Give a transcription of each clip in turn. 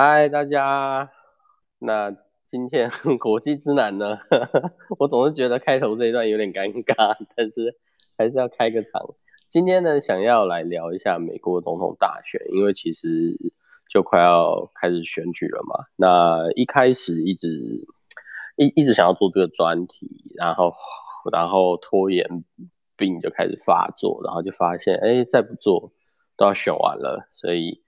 嗨，大家。那今天 国际之难呢？我总是觉得开头这一段有点尴尬，但是还是要开个场。今天呢，想要来聊一下美国总统大选，因为其实就快要开始选举了嘛。那一开始一直一一直想要做这个专题，然后然后拖延病就开始发作，然后就发现，哎，再不做都要选完了，所以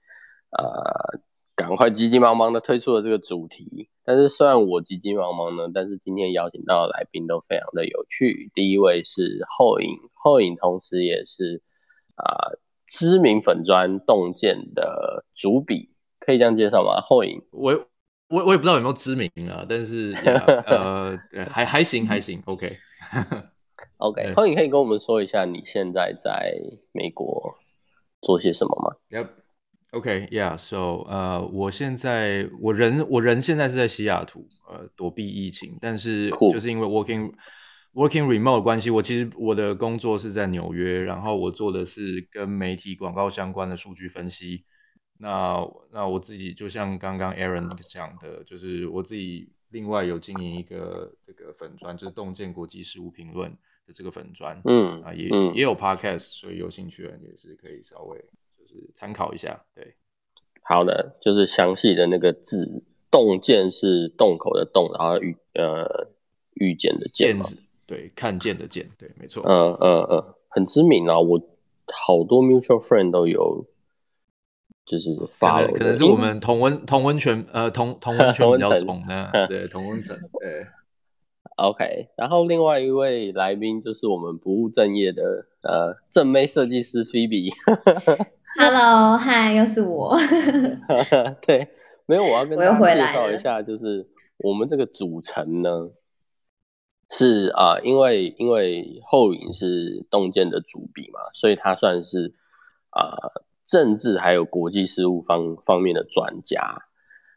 呃，赶快急急忙忙的推出了这个主题。但是虽然我急急忙忙呢，但是今天邀请到的来宾都非常的有趣。第一位是后影，后影同时也是啊、呃、知名粉砖洞见的主笔，可以这样介绍吗？后影，我我我也不知道有没有知名啊，但是、呃还还行还行，OK OK。后影可以跟我们说一下你现在在美国做些什么吗 OK，Yeah，So，呃，我现在我人我人现在是在西雅图，呃，躲避疫情，但是就是因为 working working remote 的关系，我其实我的工作是在纽约，然后我做的是跟媒体广告相关的数据分析。那那我自己就像刚刚 Aaron 讲的，就是我自己另外有经营一个这个粉砖，就是洞见国际事务评论的这个粉砖，嗯啊也、嗯、也有 podcast，所以有兴趣的人也是可以稍微。就是参考一下，对，好的，就是详细的那个字，洞见是洞口的洞，然后遇呃遇见的见嘛，对，看见的见，对，没错，嗯嗯嗯，很知名啊，我好多 mutual friend 都有，就是发了，可能是我们同温同温泉呃同同温 泉比较重呢，对，同温层，对，OK，然后另外一位来宾就是我们不务正业的呃正妹设计师 Phoebe。Hello，嗨，又是我。对，没有，我要跟大家介绍一下，就是我们这个组成呢，是啊、呃，因为因为后影是洞见的主笔嘛，所以他算是啊、呃、政治还有国际事务方方面的专家。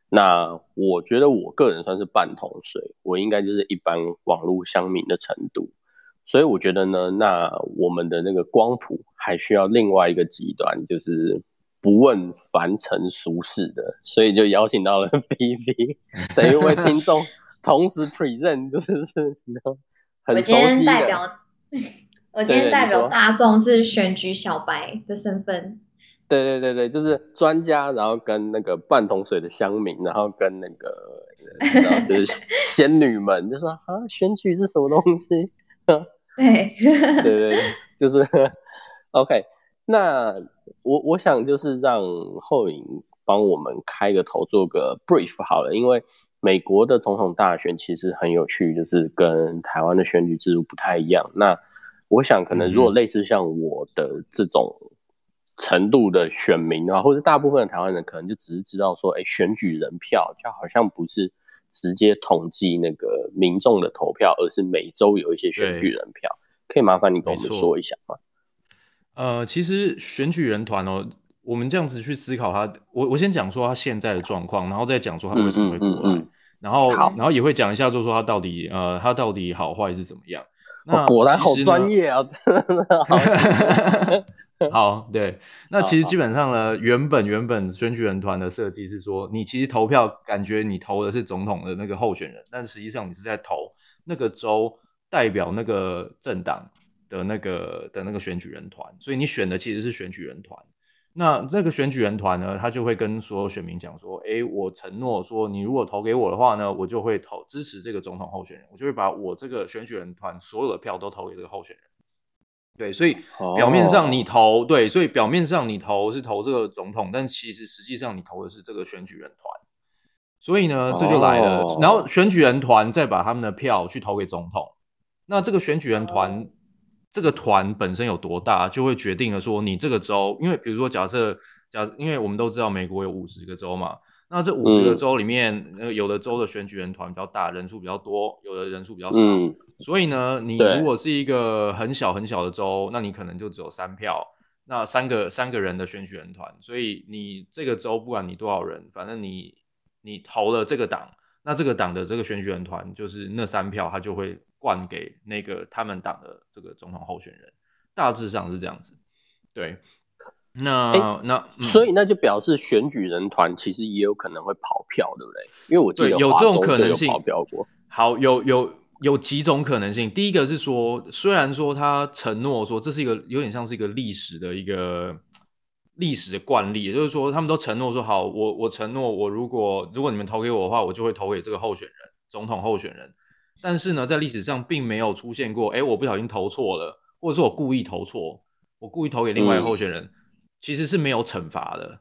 那我觉得我个人算是半桶水，我应该就是一般网络乡民的程度。所以我觉得呢，那我们的那个光谱还需要另外一个极端，就是不问凡尘俗事的，所以就邀请到了 B V，等一位听众同时 present，就是是很熟悉的。我今天代表，我今天代表大众是选举小白的身份。对对对对，就是专家，然后跟那个半桶水的乡民，然后跟那个就是仙女们，就说啊，选举是什么东西？对 对对对，就是 OK。那我我想就是让后影帮我们开个头，做个 brief 好了。因为美国的总统大选其实很有趣，就是跟台湾的选举制度不太一样。那我想可能如果类似像我的这种程度的选民啊，或者大部分的台湾人，可能就只是知道说，哎，选举人票就好像不是。直接统计那个民众的投票，而是每周有一些选举人票，可以麻烦你跟我们说一下吗？呃，其实选举人团哦，我们这样子去思考他，我我先讲说他现在的状况，然后再讲说他为什么会过来，嗯嗯嗯嗯、然后然后也会讲一下，就是说他到底呃他到底好坏是怎么样。那果然好专业啊，真的 好。对，那其实基本上呢，原本原本选举人团的设计是说，你其实投票感觉你投的是总统的那个候选人，但实际上你是在投那个州代表那个政党的那个的那个选举人团，所以你选的其实是选举人团。那这个选举人团呢，他就会跟所有选民讲说，诶，我承诺说，你如果投给我的话呢，我就会投支持这个总统候选人，我就会把我这个选举人团所有的票都投给这个候选人。对，所以表面上你投、oh. 对，所以表面上你投是投这个总统，但其实实际上你投的是这个选举人团。所以呢，这就来了，oh. 然后选举人团再把他们的票去投给总统。那这个选举人团，oh. 这个团本身有多大，就会决定了说你这个州，因为比如说假设假设，因为我们都知道美国有五十个州嘛，那这五十个州里面，呃、嗯，有的州的选举人团比较大，人数比较多，有的人数比较少。嗯所以呢，你如果是一个很小很小的州，那你可能就只有三票，那三个三个人的选举人团，所以你这个州不管你多少人，反正你你投了这个党，那这个党的这个选举人团就是那三票，他就会灌给那个他们党的这个总统候选人，大致上是这样子。对，那、欸、那、嗯、所以那就表示选举人团其实也有可能会跑票，对不对？因为我记得有这种可能性，跑票过。好，有有有几种可能性。第一个是说，虽然说他承诺说这是一个有点像是一个历史的一个历史的惯例，也就是说他们都承诺说好，我我承诺我如果如果你们投给我的话，我就会投给这个候选人，总统候选人。但是呢，在历史上并没有出现过，哎，我不小心投错了，或者说我故意投错，我故意投给另外一个候选人。嗯其实是没有惩罚的，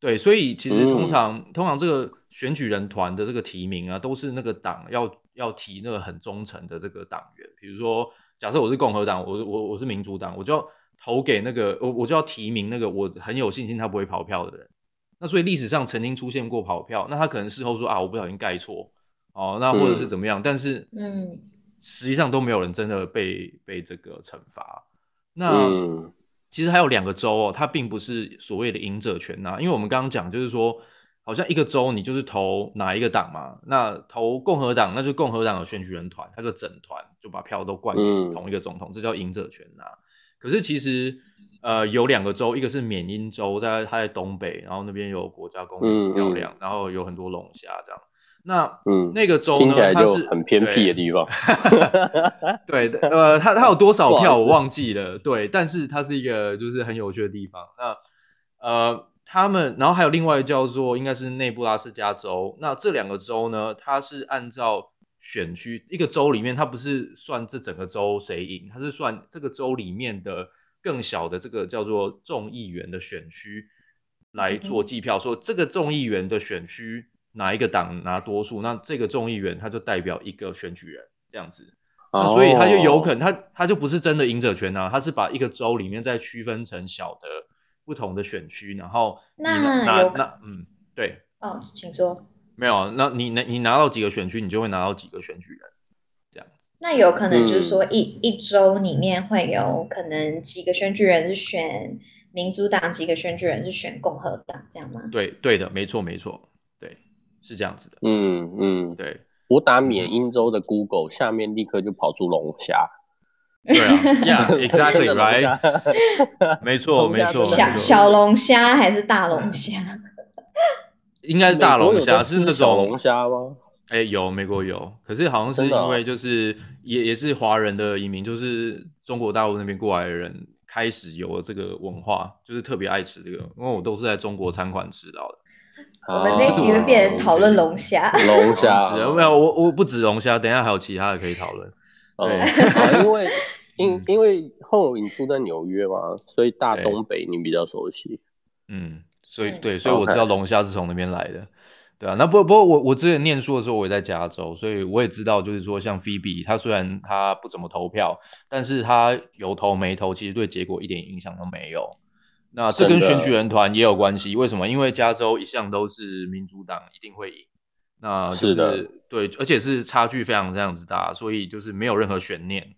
对，所以其实通常、嗯、通常这个选举人团的这个提名啊，都是那个党要要提那个很忠诚的这个党员。比如说，假设我是共和党，我我我是民主党，我就要投给那个我我就要提名那个我很有信心他不会跑票的人。那所以历史上曾经出现过跑票，那他可能事后说啊，我不小心盖错哦，那或者是怎么样，嗯、但是嗯，实际上都没有人真的被被这个惩罚。那。嗯其实还有两个州哦，它并不是所谓的赢者全拿，因为我们刚刚讲就是说，好像一个州你就是投哪一个党嘛，那投共和党，那就共和党的选举人团，他就整团就把票都灌给同一个总统，嗯、这叫赢者全拿。可是其实呃有两个州，一个是缅因州，在它在东北，然后那边有国家公园很漂亮，嗯嗯、然后有很多龙虾这样。那嗯，那个州呢，它是很偏僻的地方。对，对，呃，它它有多少 票我忘记了。对，但是它是一个就是很有趣的地方。那呃，他们然后还有另外叫做应该是内布拉斯加州。那这两个州呢，它是按照选区，一个州里面它不是算这整个州谁赢，它是算这个州里面的更小的这个叫做众议员的选区来做计票，嗯、说这个众议员的选区。哪一个党拿多数，那这个众议员他就代表一个选举人这样子，那所以他就有可能他他就不是真的赢者全拿，他是把一个州里面再区分成小的不同的选区，然后那那那嗯对。哦，请说。没有，那你你拿到几个选区，你就会拿到几个选举人这样。那有可能就是说一、嗯、一周里面会有可能几个选举人是选民主党，几个选举人是选共和党这样吗？对对的，没错没错。对是这样子的，嗯嗯，对，我打缅因州的 Google，下面立刻就跑出龙虾，对啊，Yeah，exactly right，没错没错，小小龙虾还是大龙虾？应该是大龙虾，是那种龙虾吗？哎，有美国有，可是好像是因为就是也也是华人的移民，就是中国大陆那边过来的人开始有了这个文化，就是特别爱吃这个，因为我都是在中国餐馆吃到的。我们这一集会变成讨论龙虾，龙虾。没有我我不止龙虾，等一下还有其他的可以讨论。对，啊、因为 因因为后你住在纽约嘛，所以大东北你比较熟悉。嗯，所以对，所以我知道龙虾是从那边来的。对啊，那不不过我我之前念书的时候我也在加州，所以我也知道，就是说像 Phoebe，他虽然他不怎么投票，但是他有投没投，其实对结果一点影响都没有。那这跟选举人团也有关系，为什么？因为加州一向都是民主党一定会赢，那就是，是的对，而且是差距非常非常之大，所以就是没有任何悬念。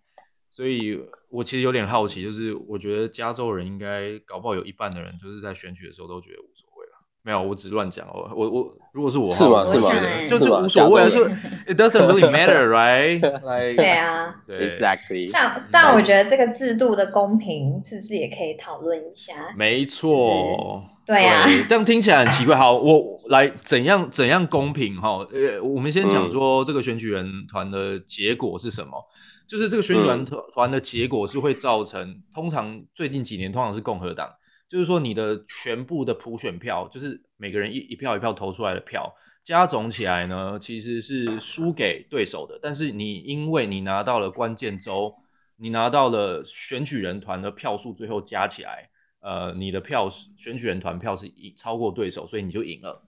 所以我其实有点好奇，就是我觉得加州人应该搞不好有一半的人就是在选举的时候都觉得无所谓了。没有，我只乱讲哦。我我如果是我，是吗？是吗？就是无所谓，就 it doesn't really matter, right? 对啊，对，exactly。但但我觉得这个制度的公平是不是也可以讨论一下？没错，对啊。这样听起来很奇怪。好，我来怎样怎样公平哈？呃，我们先讲说这个选举人团的结果是什么？就是这个选举人团团的结果是会造成，通常最近几年通常是共和党。就是说，你的全部的普选票，就是每个人一一票一票投出来的票，加总起来呢，其实是输给对手的。但是你因为你拿到了关键州，你拿到了选举人团的票数，最后加起来，呃，你的票是选举人团票是赢超过对手，所以你就赢了。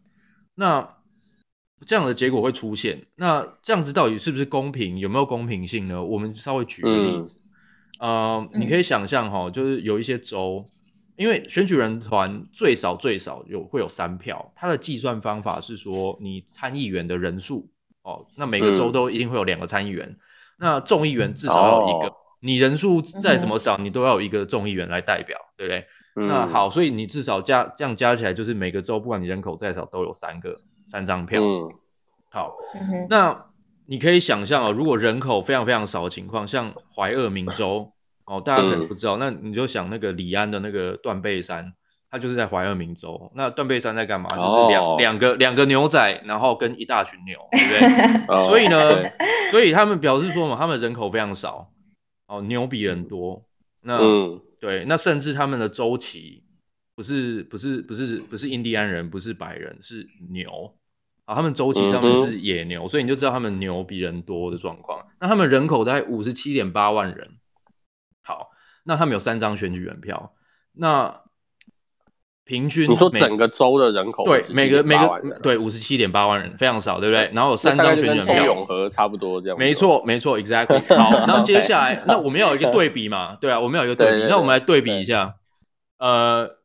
那这样的结果会出现，那这样子到底是不是公平？有没有公平性呢？我们稍微举个例子，嗯、呃，你可以想象哈，就是有一些州。因为选举人团最少最少有会有三票，它的计算方法是说你参议员的人数哦，那每个州都一定会有两个参议员，嗯、那众议员至少要有一个，哦、你人数再怎么少，你都要有一个众议员来代表，对不对？嗯、那好，所以你至少加这样加起来，就是每个州不管你人口再少，都有三个三张票。嗯、好，嗯、那你可以想象哦，如果人口非常非常少的情况，像怀俄明州。哦，大家可能不知道，嗯、那你就想那个李安的那个断背山，他就是在怀俄明州。那断背山在干嘛？就是两两、oh. 个两个牛仔，然后跟一大群牛，对不对？Oh. 所以呢，所以他们表示说嘛，他们人口非常少，哦，牛比人多。那、嗯、对，那甚至他们的周期不是不是不是不是印第安人，不是白人，是牛啊。他们周期上面是野牛，嗯、所以你就知道他们牛比人多的状况。那他们人口大概五十七点八万人。好，那他们有三张选举人票。那平均你说整个州的人口对每个每个对五十七点八万人非常少，对不对？然后有三张选举人票，永和差不多这样。没错，没错，exactly。好，然后接下来那我们要有一个对比嘛？对啊，我们要有一个对比。那我们来对比一下，呃，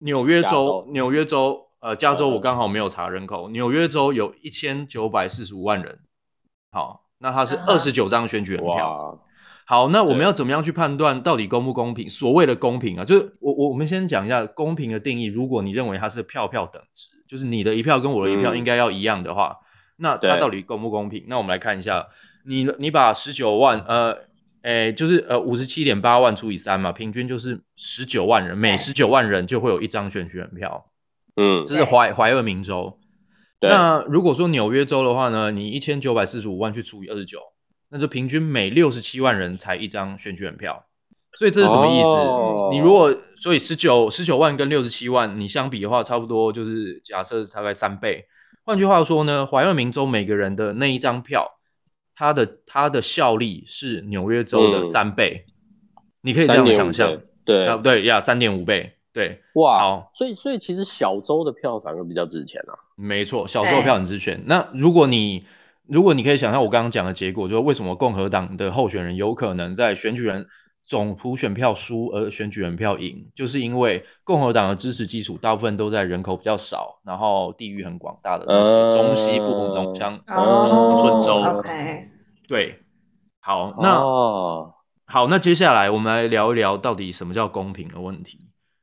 纽约州，纽约州，呃，加州我刚好没有查人口，纽约州有一千九百四十五万人。好，那它是二十九张选举人票。好，那我们要怎么样去判断到底公不公平？所谓的公平啊，就是我我我们先讲一下公平的定义。如果你认为它是票票等值，就是你的一票跟我的一票应该要一样的话，嗯、那它到底公不公平？那我们来看一下，你你把十九万呃，诶，就是呃五十七点八万除以三嘛，平均就是十九万人，每十九万人就会有一张选举人票。嗯，这是怀怀俄明州。那如果说纽约州的话呢，你一千九百四十五万去除以二十九。那就平均每六十七万人才一张选举人票，所以这是什么意思？哦、你如果所以十九十九万跟六十七万你相比的话，差不多就是假设大概三倍。换句话说呢，怀俄明州每个人的那一张票，它的它的效力是纽约州的三倍，嗯、你可以这样想象，对啊，对呀，三点五倍，对，哇，好，所以所以其实小州的票反而比较值钱啊，没错，小州的票很值钱。那如果你如果你可以想象我刚刚讲的结果，就是为什么共和党的候选人有可能在选举人总普选票输而选举人票赢，就是因为共和党的支持基础大部分都在人口比较少，然后地域很广大的那些中西部农乡、农村州。对，好，那、oh. 好，那接下来我们来聊一聊到底什么叫公平的问题。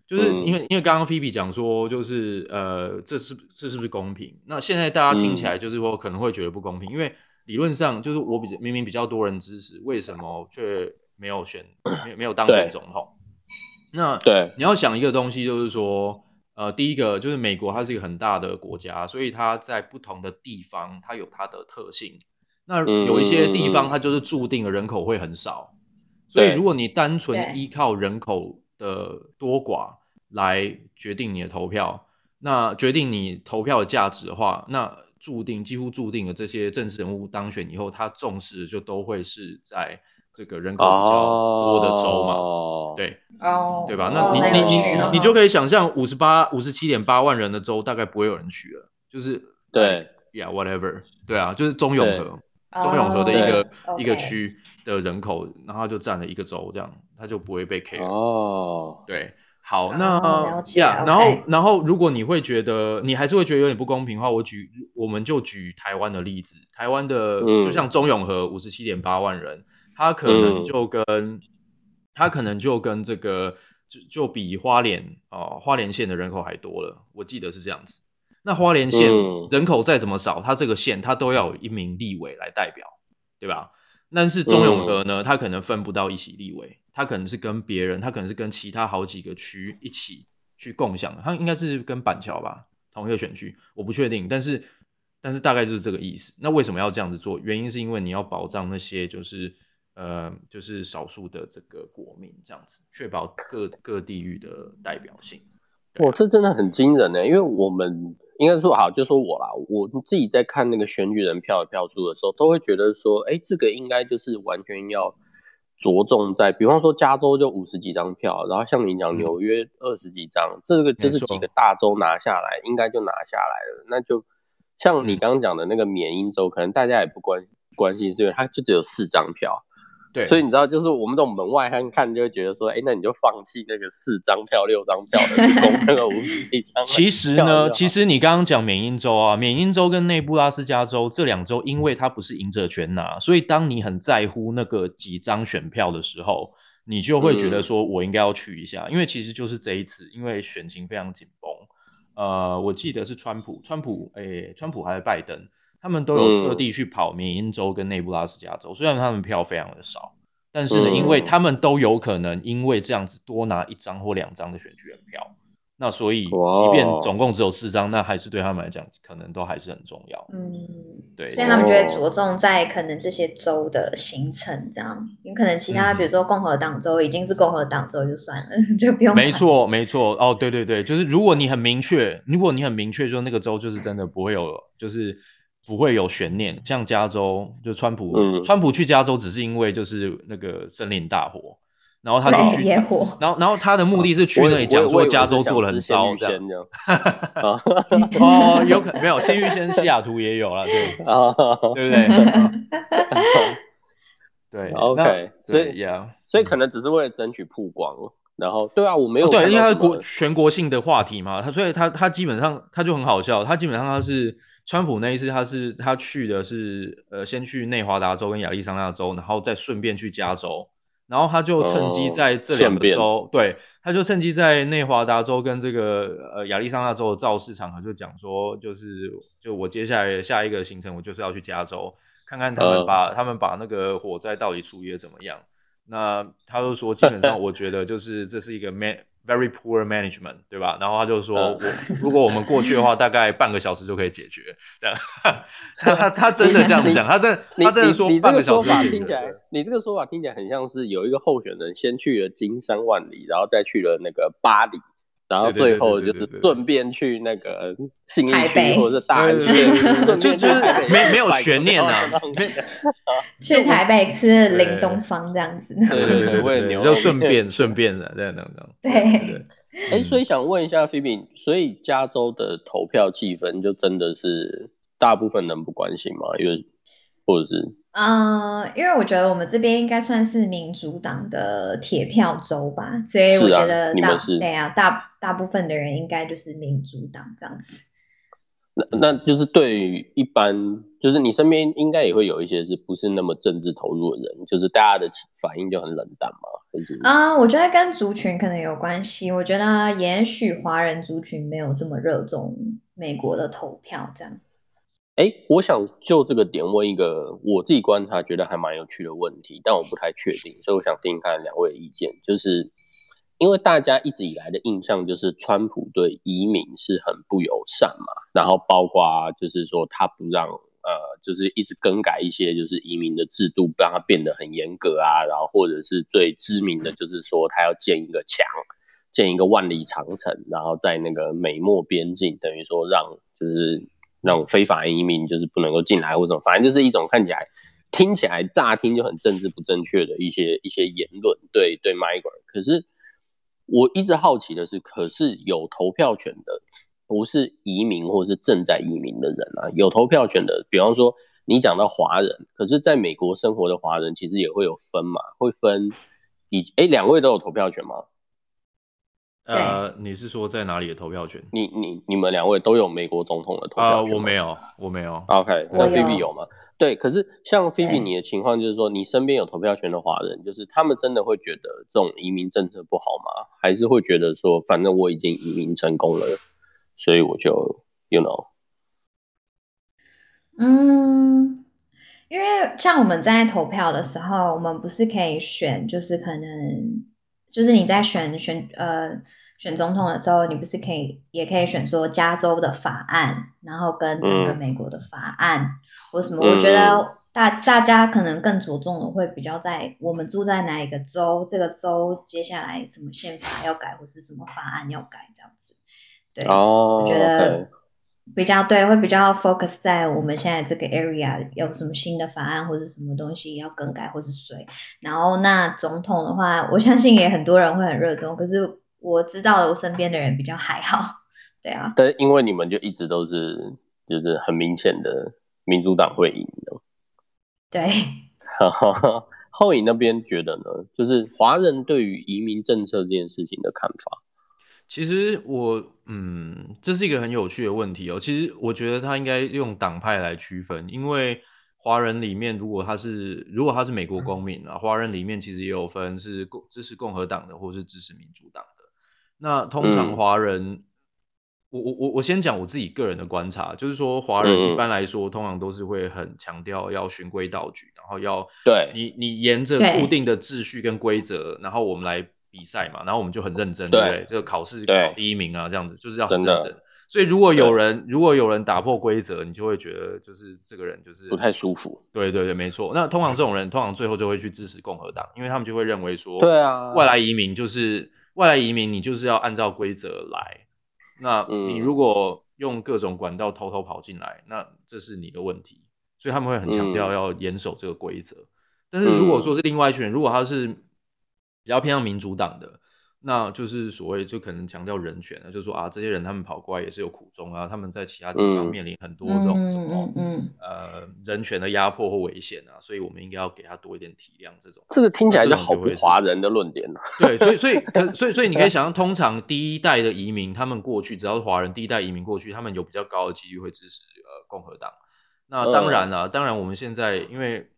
就是因为、嗯、因为刚刚菲比讲说，就是呃，这是这是不是公平？那现在大家听起来就是说可能会觉得不公平，嗯、因为理论上就是我比明明比较多人支持，为什么却没有选没没有当选总统？那对你要想一个东西，就是说呃，第一个就是美国它是一个很大的国家，所以它在不同的地方它有它的特性。那有一些地方它就是注定了人口会很少，嗯、所以如果你单纯依靠人口。的多寡来决定你的投票，那决定你投票的价值的话，那注定几乎注定了这些政治人物当选以后，他重视的就都会是在这个人口比较多的州嘛，oh. 对，哦，oh. 对吧？那你、oh. 你你你，你就可以想象，五十八五十七点八万人的州，大概不会有人去了，就是对，Yeah，whatever，对啊，就是中永和。中永和的一个、oh, 一个区的人口，然后就占了一个州，这样他就不会被 care 哦。Oh. 对，好，那呀，yeah, 然后.然后如果你会觉得你还是会觉得有点不公平的话，我举我们就举台湾的例子，台湾的、嗯、就像中永和五十七点八万人，他可能就跟、嗯、他可能就跟这个就就比花莲哦、呃、花莲县的人口还多了，我记得是这样子。那花莲县人口再怎么少，它、嗯、这个县它都要有一名立委来代表，对吧？但是中永和呢，他可能分不到一席立委，他可能是跟别人，他可能是跟其他好几个区一起去共享，他应该是跟板桥吧，同一个选区，我不确定，但是但是大概就是这个意思。那为什么要这样子做？原因是因为你要保障那些就是呃就是少数的这个国民，这样子确保各各地域的代表性。哇，这真的很惊人呢，因为我们。应该说好，就说我啦，我自己在看那个选举人票的票数的时候，都会觉得说，哎，这个应该就是完全要着重在，比方说加州就五十几张票，然后像你讲纽约二十几张，嗯、这个就是几个大州拿下来，应该就拿下来了。那就像你刚刚讲的那个缅因州，可能大家也不关关心，是因为它就只有四张票。对，所以你知道，就是我们这种门外汉看，就会觉得说，哎，那你就放弃那个四张票、六张票的，去攻那个五十几张。其实呢，其实你刚刚讲缅因州啊，缅因州跟内布拉斯加州这两州，因为它不是赢者全拿，所以当你很在乎那个几张选票的时候，你就会觉得说我应该要去一下，嗯、因为其实就是这一次，因为选情非常紧绷。呃，我记得是川普，川普，哎，川普还是拜登？他们都有特地去跑缅因州跟内布拉斯加州，虽然他们票非常的少，但是呢，因为他们都有可能因为这样子多拿一张或两张的选举人票，那所以，即便总共只有四张，那还是对他们来讲，可能都还是很重要。嗯，对，所以他们就会着重在可能这些州的行程，这样，有可能其他，比如说共和党州已经是共和党州就算了，嗯、就不用。没错，没错。哦，对对对，就是如果你很明确，如果你很明确，就那个州就是真的不会有，就是不会有悬念。像加州，就川普，嗯、川普去加州只是因为就是那个森林大火。然后他就去，然后然后他的目的是去那里讲说加州做的很糟 这样。哦，有可能没有，先预先西雅图也有了，对啊，对不对？对，OK，所以呀，所以可能只是为了争取曝光。然后，对啊，我没有对，因为他是国全国性的话题嘛，他所以他他基本上他就很好笑，他基本上他是川普那一次他是他去的是呃先去内华达州跟亚利桑那州，然后再顺便去加州。然后他就趁机在这两个州，嗯、对，他就趁机在内华达州跟这个呃亚利桑那州的造势场合就讲说，就是就我接下来下一个行程，我就是要去加州看看他们把、嗯、他们把那个火灾到底处理的怎么样。那他就说，基本上 我觉得就是这是一个 man。Very poor management，对吧？然后他就说，我如果我们过去的话，大概半个小时就可以解决。这样，他他他真的这样子讲，他真他真的说半个小时就解决。听起来，你这个说法听起来很像是有一个候选人先去了金山万里，然后再去了那个巴黎，然后最后就是顺便去那个信义区或者是大安区，顺便就是没没有悬念啊。去台北吃林东方这样子，对对对，就顺便顺便的这样这样。对，哎，所以想问一下菲比，所以加州的投票气氛就真的是大部分人不关心吗？因为或者是？嗯，因为我觉得我们这边应该算是民主党的铁票州吧，所以我觉得大对啊，大大部分的人应该就是民主党这样子。那那就是对于一般，就是你身边应该也会有一些是不是那么政治投入的人，就是大家的反应就很冷淡嘛？啊、呃，我觉得跟族群可能有关系。我觉得也许华人族群没有这么热衷美国的投票，这样。哎，我想就这个点问一个我自己观察觉得还蛮有趣的问题，但我不太确定，所以我想听听看两位的意见。就是因为大家一直以来的印象就是川普对移民是很不友善嘛，然后包括就是说他不让呃，就是一直更改一些就是移民的制度，让它变得很严格啊，然后或者是最知名的就是说他要建一个墙，建一个万里长城，然后在那个美墨边境，等于说让就是。那种非法移民就是不能够进来或什么，反正就是一种看起来、听起来、乍听就很政治不正确的一些一些言论。对对，migrant。可是我一直好奇的是，可是有投票权的不是移民或是正在移民的人啊？有投票权的，比方说你讲到华人，可是在美国生活的华人其实也会有分嘛，会分以哎，两位都有投票权吗？呃，你是说在哪里的投票权？你你你们两位都有美国总统的投票权？呃，我没有，我没有。OK，那菲比有吗？对，可是像菲比你的情况就是说，你身边有投票权的华人，就是他们真的会觉得这种移民政策不好吗？还是会觉得说，反正我已经移民成功了，所以我就，you know，嗯，因为像我们在投票的时候，我们不是可以选，就是可能。就是你在选选呃选总统的时候，你不是可以也可以选说加州的法案，然后跟整个美国的法案、嗯、或什么？我觉得大大家可能更着重的会比较在我们住在哪一个州，这个州接下来什么宪法要改，或是什么法案要改这样子。对，哦、我觉得。比较对，会比较 focus 在我们现在这个 area 有什么新的法案或者什么东西要更改或是谁。然后那总统的话，我相信也很多人会很热衷。可是我知道我身边的人比较还好，对啊。但因为你们就一直都是就是很明显的民主党会赢的。对。后影那边觉得呢，就是华人对于移民政策这件事情的看法。其实我嗯，这是一个很有趣的问题哦。其实我觉得他应该用党派来区分，因为华人里面如果他是如果他是美国公民啊，华人里面其实也有分是共支持共和党的或是支持民主党的。那通常华人，嗯、我我我我先讲我自己个人的观察，就是说华人一般来说通常都是会很强调要循规蹈矩，然后要对你你沿着固定的秩序跟规则，然后我们来。比赛嘛，然后我们就很认真，对，对不对？这个考试考第一名啊，这样子就是要很认真。真所以如果有人如果有人打破规则，你就会觉得就是这个人就是不太舒服。对对对，没错。那通常这种人通常最后就会去支持共和党，因为他们就会认为说，对啊，外来移民就是外来移民，你就是要按照规则来。那你如果用各种管道偷偷跑进来，那这是你的问题。所以他们会很强调要严守这个规则。但是如果说是另外一群人，如果他是比较偏向民主党的。那就是所谓就可能强调人权啊，就是说啊，这些人他们跑过来也是有苦衷啊，他们在其他地方面临很多这种什么呃人权的压迫或危险啊，所以我们应该要给他多一点体谅。这种这个听起来就好不华人的论点了。对，所以所以可所以所以你可以 想象，通常第一代的移民他们过去只要是华人，第一代移民过去，他们有比较高的几率会支持呃共和党。那当然了，当然我们现在因为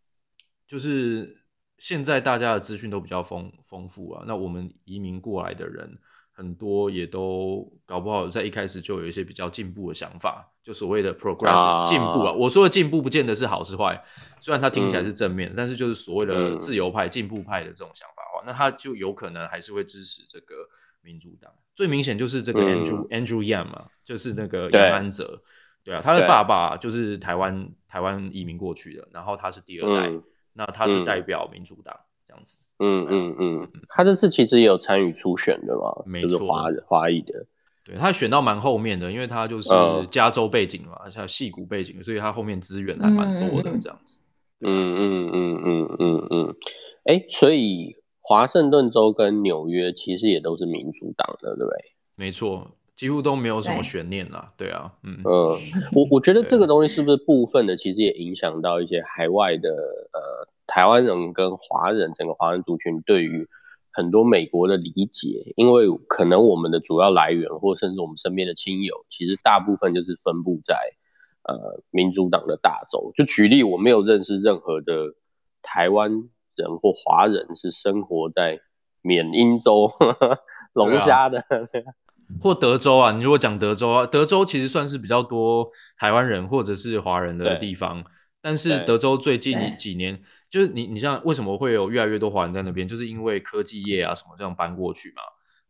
就是。现在大家的资讯都比较丰丰富啊，那我们移民过来的人很多，也都搞不好在一开始就有一些比较进步的想法，就所谓的 progressive 进步啊。我说的进步不见得是好是坏，虽然它听起来是正面，嗯、但是就是所谓的自由派、进步派的这种想法的话，那他就有可能还是会支持这个民主党。最明显就是这个 Andrew、嗯、Andrew Yang 嘛，就是那个杨安泽，对，对啊，他的爸爸就是台湾台湾移民过去的，然后他是第二代。嗯那他是代表民主党、嗯、这样子，嗯嗯嗯，他这次其实也有参与初选的嘛，没错，就是华华裔的，对，他选到蛮后面的，因为他就是加州背景嘛，像戏骨背景，所以他后面资源还蛮多的这样子，嗯嗯嗯嗯嗯嗯，哎、欸，所以华盛顿州跟纽约其实也都是民主党的，对不对？没错。几乎都没有什么悬念啦，对，对啊，嗯嗯，我我觉得这个东西是不是部分的，其实也影响到一些海外的呃台湾人跟华人整个华人族群对于很多美国的理解，因为可能我们的主要来源或甚至我们身边的亲友，其实大部分就是分布在呃民主党的大州。就举例，我没有认识任何的台湾人或华人是生活在缅因州 龙虾的。或德州啊，你如果讲德州啊，德州其实算是比较多台湾人或者是华人的地方。但是德州最近几年，就是你你像为什么会有越来越多华人在那边，就是因为科技业啊什么这样搬过去嘛。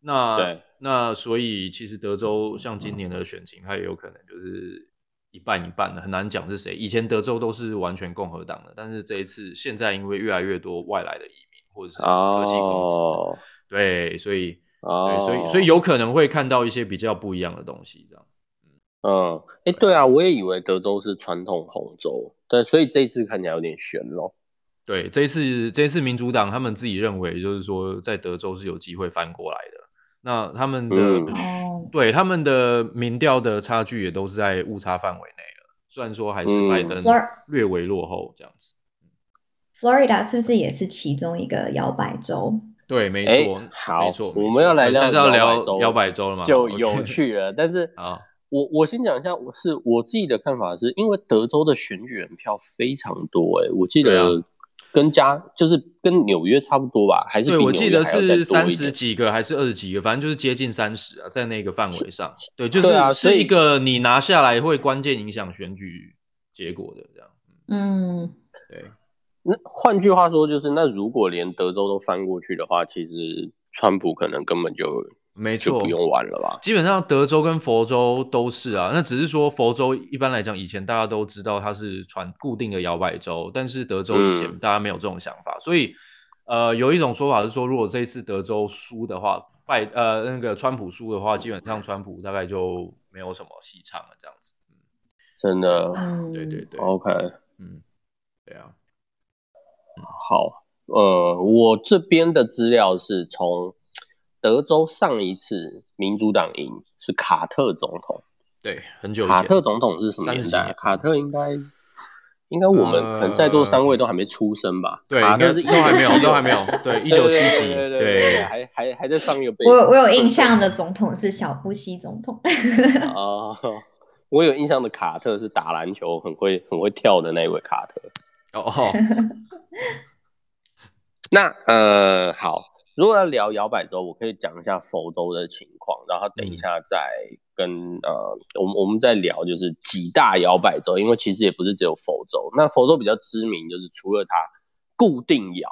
那对那所以其实德州像今年的选情，它也有可能就是一半一半的，很难讲是谁。以前德州都是完全共和党的，但是这一次现在因为越来越多外来的移民或者是科技公司，oh. 对，所以。哦，所以所以有可能会看到一些比较不一样的东西，这样。嗯，哎、欸，对啊，我也以为德州是传统红州，对，所以这一次看起来有点悬咯。对，这一次这一次民主党他们自己认为，就是说在德州是有机会翻过来的。那他们的、嗯、对他们的民调的差距也都是在误差范围内了，虽然说还是拜登略微落后这样子。Florida 是不是也是其中一个摇摆州？对，没错、欸，好，没错，我们要来聊摇摆州了吗？就有趣了。但是，啊，我我先讲一下，我是我自己的看法是，因为德州的选举人票非常多、欸，哎，我记得跟加、啊、就是跟纽约差不多吧，还是？对，我记得是三十几个还是二十几个，反正就是接近三十啊，在那个范围上，对，就是对、啊、是一个你拿下来会关键影响选举结果的这样，嗯，对。那换句话说，就是那如果连德州都翻过去的话，其实川普可能根本就没错，就不用玩了吧？基本上德州跟佛州都是啊，那只是说佛州一般来讲，以前大家都知道它是传固定的摇摆州，但是德州以前大家没有这种想法，嗯、所以呃，有一种说法是说，如果这一次德州输的话，拜呃那个川普输的话，基本上川普大概就没有什么戏唱了，这样子。真的，对对对，OK，嗯，对啊。好，呃，我这边的资料是从德州上一次民主党赢是卡特总统，对，很久以前。卡特总统是什么年代？卡特应该应该我们可能在座三位都还没出生吧？对，卡特是都还没有，都还没有。对，一九七几，对，还还还在上一个辈。我我有印象的总统是小布希总统。哦，我有印象的卡特是打篮球很会很会跳的那位卡特。哦。那呃好，如果要聊摇摆州，我可以讲一下佛州的情况，然后等一下再跟、嗯、呃我们我们再聊就是几大摇摆州，因为其实也不是只有佛州。那佛州比较知名，就是除了它固定摇，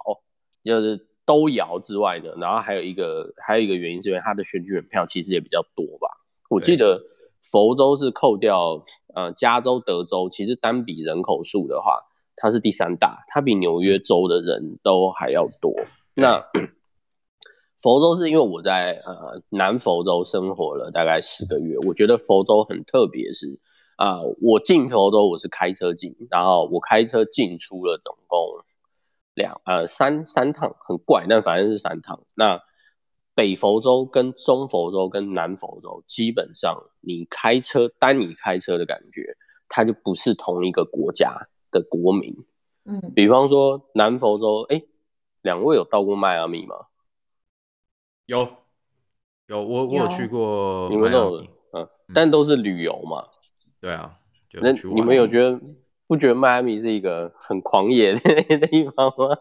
就是都摇之外呢，然后还有一个还有一个原因是因为它的选举人票其实也比较多吧。我记得佛州是扣掉呃加州、德州，其实单比人口数的话，它是第三大，它比纽约州的人都还要多。那 佛州是因为我在呃南佛州生活了大概十个月，我觉得佛州很特别，是啊、呃，我进佛州我是开车进，然后我开车进出了总共两呃三三趟，很怪，但反正是三趟。那北佛州跟中佛州跟南佛州，基本上你开车单你开车的感觉，它就不是同一个国家的国民。嗯，比方说南佛州，哎、欸，两位有到过迈阿密吗？有，有，我我有去过，你们都有，嗯，但都是旅游嘛。对啊，那你们有觉得不觉得迈阿密是一个很狂野的地方吗？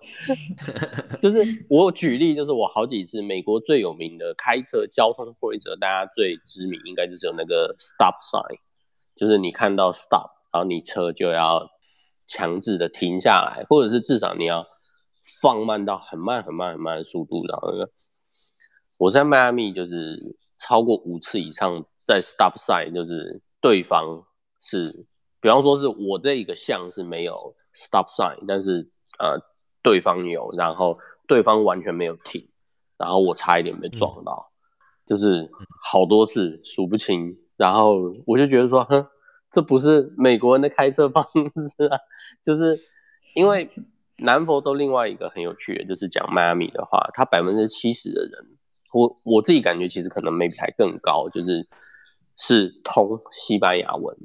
就是我举例，就是我好几次美国最有名的开车交通规则，大家最知名应该就是有那个 stop sign，就是你看到 stop，然后你车就要强制的停下来，或者是至少你要放慢到很慢很慢很慢的速度，然后那个。我在迈阿密就是超过五次以上在 stop sign，就是对方是，比方说是我这一个项是没有 stop sign，但是呃对方有，然后对方完全没有停，然后我差一点被撞到，嗯、就是好多次数不清，然后我就觉得说，哼，这不是美国人的开车方式啊，就是因为南佛州另外一个很有趣的，就是讲迈阿密的话，他百分之七十的人。我我自己感觉其实可能 maybe 还更高，就是是通西班牙文，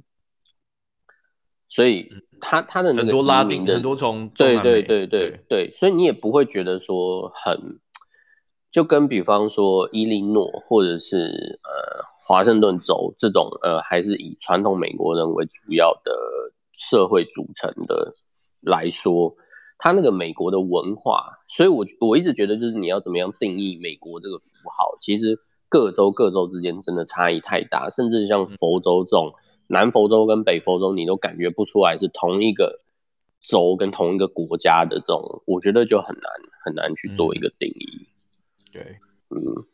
所以他他的那个很多拉丁的很多从对对对对对，所以你也不会觉得说很，就跟比方说伊利诺或者是呃华盛顿州这种呃还是以传统美国人为主要的社会组成的来说。它那个美国的文化，所以我我一直觉得，就是你要怎么样定义美国这个符号，其实各州各州之间真的差异太大，甚至像佛州这种南佛州跟北佛州，你都感觉不出来是同一个州跟同一个国家的这种，我觉得就很难很难去做一个定义。嗯、对，嗯。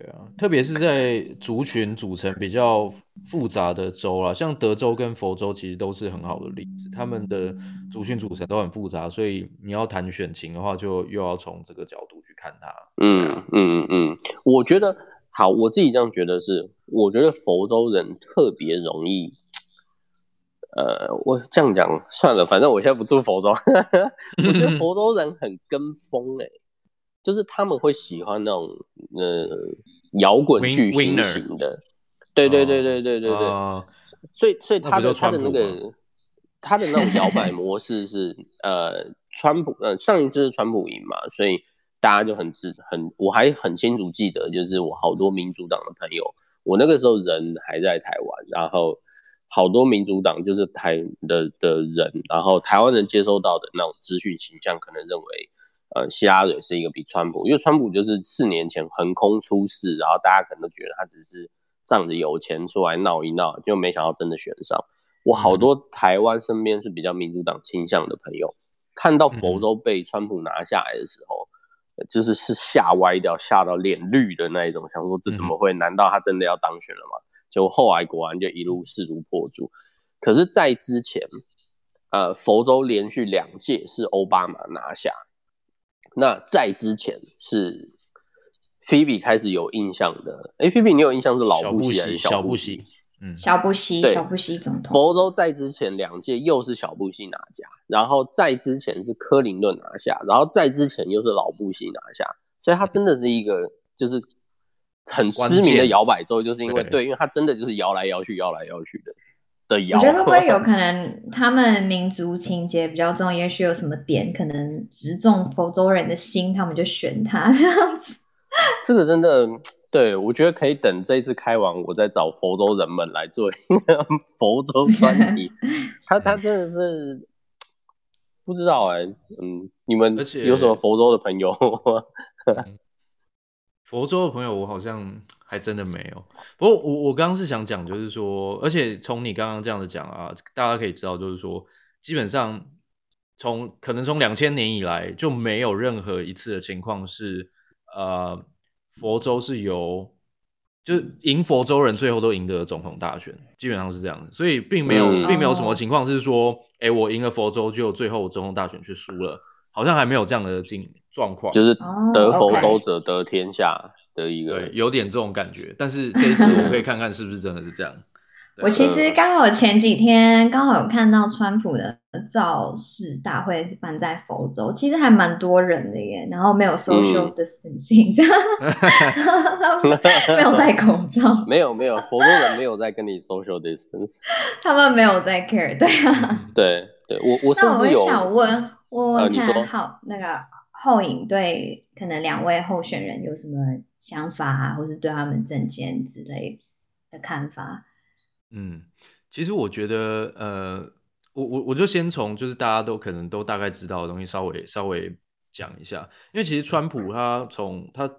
对啊，特别是在族群组成比较复杂的州啦，像德州跟佛州其实都是很好的例子，他们的族群组成都很复杂，所以你要谈选情的话，就又要从这个角度去看它。嗯嗯嗯，我觉得好，我自己这样觉得是，我觉得佛州人特别容易，呃，我这样讲算了，反正我现在不住佛州，我觉得佛州人很跟风哎、就是他们会喜欢那种呃摇滚巨星型的，对对对对对对对，哦、所以所以他的他的那个他的那种摇摆模式是呃川普呃上一次是川普赢嘛，所以大家就很自很我还很清楚记得，就是我好多民主党的朋友，我那个时候人还在台湾，然后好多民主党就是台的的人，然后台湾人接收到的那种资讯形象，可能认为。呃，希拉蕊是一个比川普，因为川普就是四年前横空出世，然后大家可能都觉得他只是仗着有钱出来闹一闹，就没想到真的选上。我好多台湾身边是比较民主党倾向的朋友，看到佛州被川普拿下来的时候，嗯、就是是吓歪掉，吓到脸绿的那一种，想说这怎么会？难道他真的要当选了吗？就后来果然就一路势如破竹。可是，在之前，呃，佛州连续两届是奥巴马拿下。那在之前是菲比开始有印象的，哎，菲比你有印象是老布希还是小布希？嗯，小布希，小布希总统。佛州在之前两届又是小布希拿下，然后在之前是柯林顿拿下，然后在之前又是老布希拿下，所以他真的是一个就是很知名的摇摆州，就是因为对，对，因为他真的就是摇来摇去，摇来摇去的。我觉得会不会有可能他们民族情节比较重，也许有什么点可能直中佛州人的心，他们就选他这样子。这个真的，对，我觉得可以等这一次开完，我再找佛州人们来做一个 佛州专题。他他真的是不知道哎、欸，嗯，你们有什么佛州的朋友？佛州的朋友，我好像还真的没有。不过我我刚刚是想讲，就是说，而且从你刚刚这样子讲啊，大家可以知道，就是说，基本上从可能从两千年以来就没有任何一次的情况是，呃，佛州是由就是赢佛州人最后都赢得总统大选，基本上是这样的，所以并没有、嗯、并没有什么情况是说，哎、欸，我赢了佛州，就最后总统大选却输了，好像还没有这样的境状况，就是得佛州者得天下的一个，对，有点这种感觉。但是这一次我可以看看是不是真的是这样。我其实刚好前几天刚好有看到川普的造势大会是办在佛州，其实还蛮多人的耶，然后没有 social distancing，这样。没有戴口罩，没有没有，佛州人没有在跟你 social distance，他们没有在 care，对啊，对对，我我甚至有我想问问问看好那个后影对可能两位候选人有什么想法啊，或是对他们政见之类的看法。嗯，其实我觉得，呃，我我我就先从就是大家都可能都大概知道的东西稍微稍微讲一下，因为其实川普他从他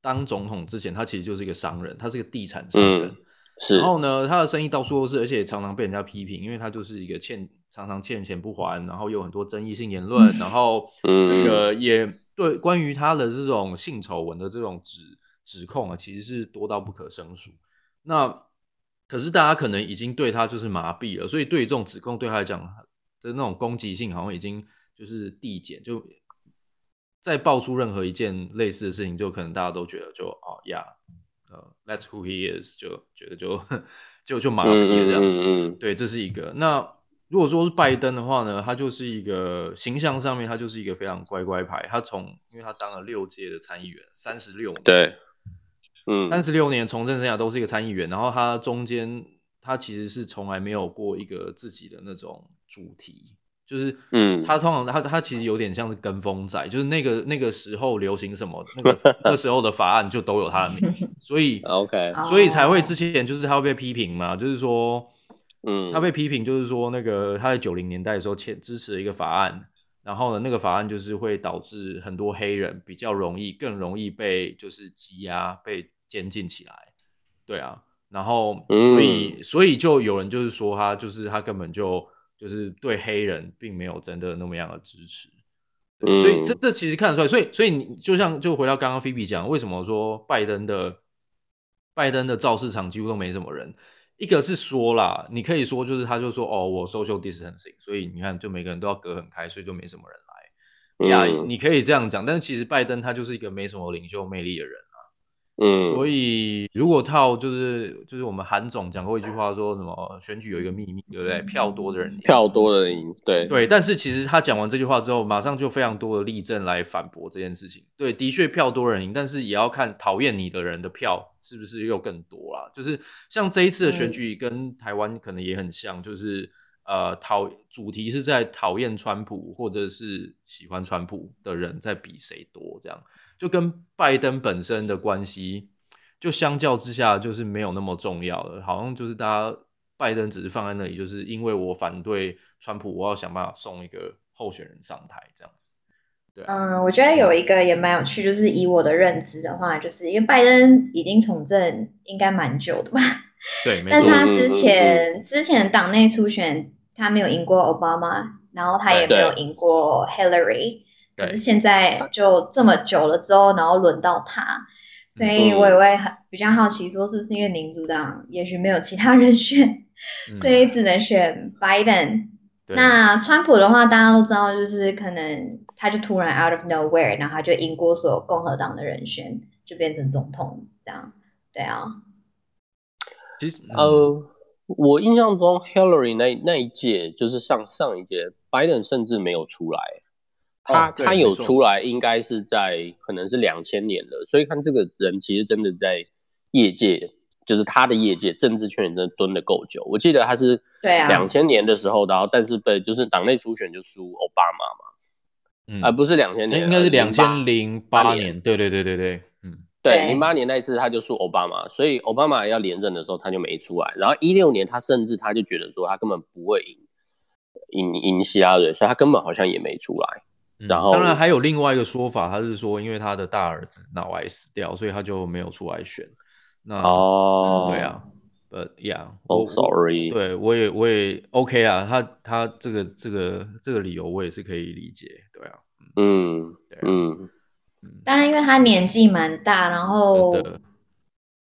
当总统之前，他其实就是一个商人，他是一个地产商人，嗯、是。然后呢，他的生意到处都是，而且常常被人家批评，因为他就是一个欠常常欠钱不还，然后有很多争议性言论，嗯、然后这个也对关于他的这种性丑闻的这种指指控啊，其实是多到不可胜数。那可是大家可能已经对他就是麻痹了，所以对于这种指控对他来讲的那种攻击性好像已经就是递减，就再爆出任何一件类似的事情，就可能大家都觉得就哦呀，呃、yeah, uh,，That's who he is，就觉得就 就就麻痹了这样。嗯嗯对，这是一个。那如果说是拜登的话呢，他就是一个形象上面他就是一个非常乖乖牌，他从因为他当了六届的参议员，三十六年。对。嗯，三十六年从政生涯都是一个参议员，然后他中间他其实是从来没有过一个自己的那种主题，就是嗯，他通常他他其实有点像是跟风仔，就是那个那个时候流行什么，那个 那时候的法案就都有他的名字，所以 OK，所以才会之前就是他会被批评嘛，就是说，嗯，他被批评就是说那个他在九零年代的时候签支持了一个法案。然后呢，那个法案就是会导致很多黑人比较容易、更容易被就是羁押、被监禁起来，对啊。然后所以、嗯、所以就有人就是说他就是他根本就就是对黑人并没有真的那么样的支持，嗯、所以这这其实看得出来。所以所以你就像就回到刚刚菲比讲，为什么说拜登的拜登的造势场几乎都没什么人？一个是说啦，你可以说就是他就说哦，我 social distancing，所以你看就每个人都要隔很开，所以就没什么人来呀。嗯、你可以这样讲，但是其实拜登他就是一个没什么领袖魅力的人。嗯，所以如果套就是就是我们韩总讲过一句话，说什么选举有一个秘密，对不对？票多的人票多的人赢，对对。但是其实他讲完这句话之后，马上就非常多的例证来反驳这件事情。对，的确票多人赢，但是也要看讨厌你的人的票是不是又更多啦。就是像这一次的选举跟台湾可能也很像，就是呃讨主题是在讨厌川普或者是喜欢川普的人在比谁多这样。就跟拜登本身的关系，就相较之下就是没有那么重要了。好像就是大家拜登只是放在那里，就是因为我反对川普，我要想办法送一个候选人上台这样子。对，嗯，我觉得有一个也蛮有趣，就是以我的认知的话，就是因为拜登已经从政应该蛮久的吧？对，没错。但是他之前之前党内初选他没有赢过奥巴马，然后他也没有赢过 Hillary。可是现在就这么久了之后，然后轮到他，所以我也会很比较好奇，说是不是因为民主党也许没有其他人选，所以只能选拜登。那川普的话，大家都知道，就是可能他就突然 out of nowhere，然后他就赢过所有共和党的人选，就变成总统这样。对啊，其实呃，我印象中 Hillary 那那一届就是上上一届，拜登甚至没有出来。他、哦、他有出来，应该是在可能是两千年了，所以看这个人其实真的在业界，就是他的业界政治圈真的蹲的够久。我记得他是对啊，两千年的时候，然后但是被就是党内初选就输奥巴马嘛，嗯，而不是两千年，应该是两千零八年，对对对对对，嗯，对，零八年那一次他就输奥巴马，所以奥巴马要连任的时候他就没出来，然后一六年他甚至他就觉得说他根本不会赢赢赢希拉蕊，所以他根本好像也没出来。然后，当然还有另外一个说法，他是说，因为他的大儿子脑癌死掉，所以他就没有出来选。那哦，对啊，呃，Yeah，Oh，Sorry，对我也我也 OK 啊，他他这个这个这个理由我也是可以理解，对啊，嗯，对啊、嗯，当然因为他年纪蛮大，然后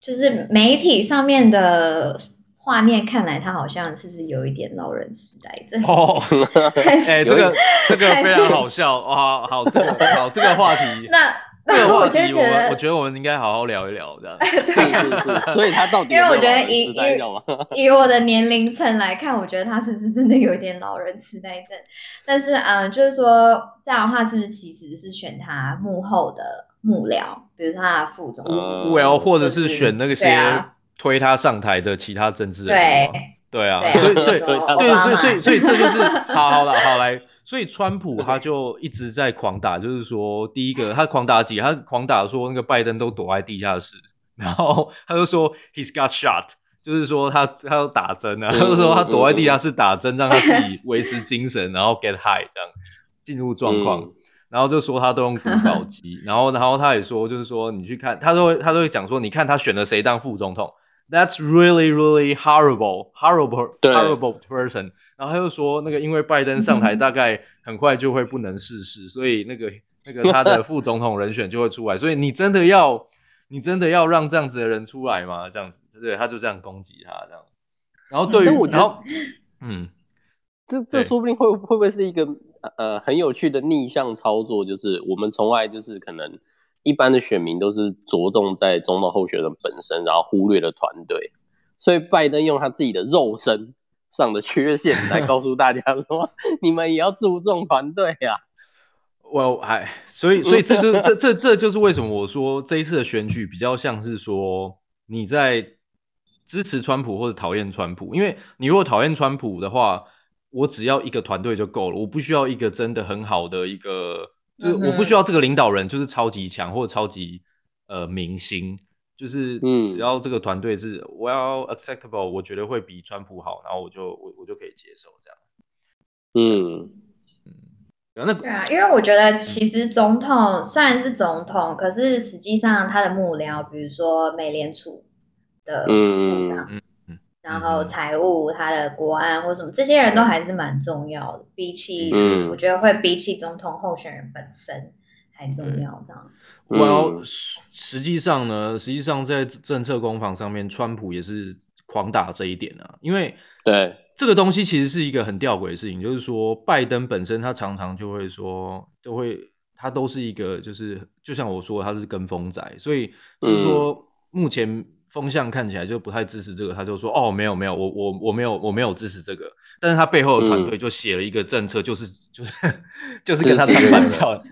就是媒体上面的画面看来，他好像是不是有一点老人痴呆症？哦，哎、欸，这个这个非常好笑啊，好，这个好这个话题那。这个话题 我，我们我觉得我们应该好好聊一聊，这样。是是是，所以他到底因为我觉得以以以我的年龄层来看，我觉得他是不是真的有一点老人痴呆症？但是，嗯，就是说这样的话，是不是其实是选他幕后的幕僚，比如说他的副总统，幕僚，或者是选那个些推他上台的其他政治人物？对啊，所以对对对，所以所以所以这就是 好好了，好来。所以川普他就一直在狂打，就是说，第一个他狂打几，他狂打说那个拜登都躲在地下室，然后 他就说 he's got shot，就是说他他要打针啊，他就说他躲在地下室打针，让他自己维持精神，然后 get high 这样进入状况，然后就说他都用读稿机，然后然后他也说就是说你去看，他都会他都会讲说你看他选了谁当副总统，That's really really horrible horrible horrible person。然后他又说，那个因为拜登上台大概很快就会不能逝世，所以那个那个他的副总统人选就会出来。所以你真的要，你真的要让这样子的人出来吗？这样子，对，他就这样攻击他这样。然后对于，然后，嗯，这这说不定会会不会是一个呃很有趣的逆向操作？就是我们从来就是可能一般的选民都是着重在总统候选人本身，然后忽略了团队。所以拜登用他自己的肉身。上的缺陷 来告诉大家说，你们也要注重团队啊。我哎所以所以这就是 这这这就是为什么我说这一次的选举比较像是说你在支持川普或者讨厌川普，因为你如果讨厌川普的话，我只要一个团队就够了，我不需要一个真的很好的一个，就是我不需要这个领导人就是超级强或者超级呃明星。就是，只要这个团队是 well acceptable，我觉得会比川普好，然后我就我我就可以接受这样。嗯嗯，那对啊，因为我觉得其实总统虽然是总统，可是实际上他的幕僚，比如说美联储的部长，嗯嗯，然后财务、他的国安或什么，这些人都还是蛮重要的，比起我觉得会比起总统候选人本身还重要这样。Well，实际上呢，实际上在政策攻防上面，川普也是狂打这一点啊。因为对这个东西其实是一个很吊诡的事情，就是说拜登本身他常常就会说，都会他都是一个就是就像我说他是跟风仔，所以就是说目前。风向看起来就不太支持这个，他就说：“哦，没有没有，我我我没有我没有支持这个。”但是他背后的团队就写了一个政策，就是、嗯、就是 就是跟他唱反调，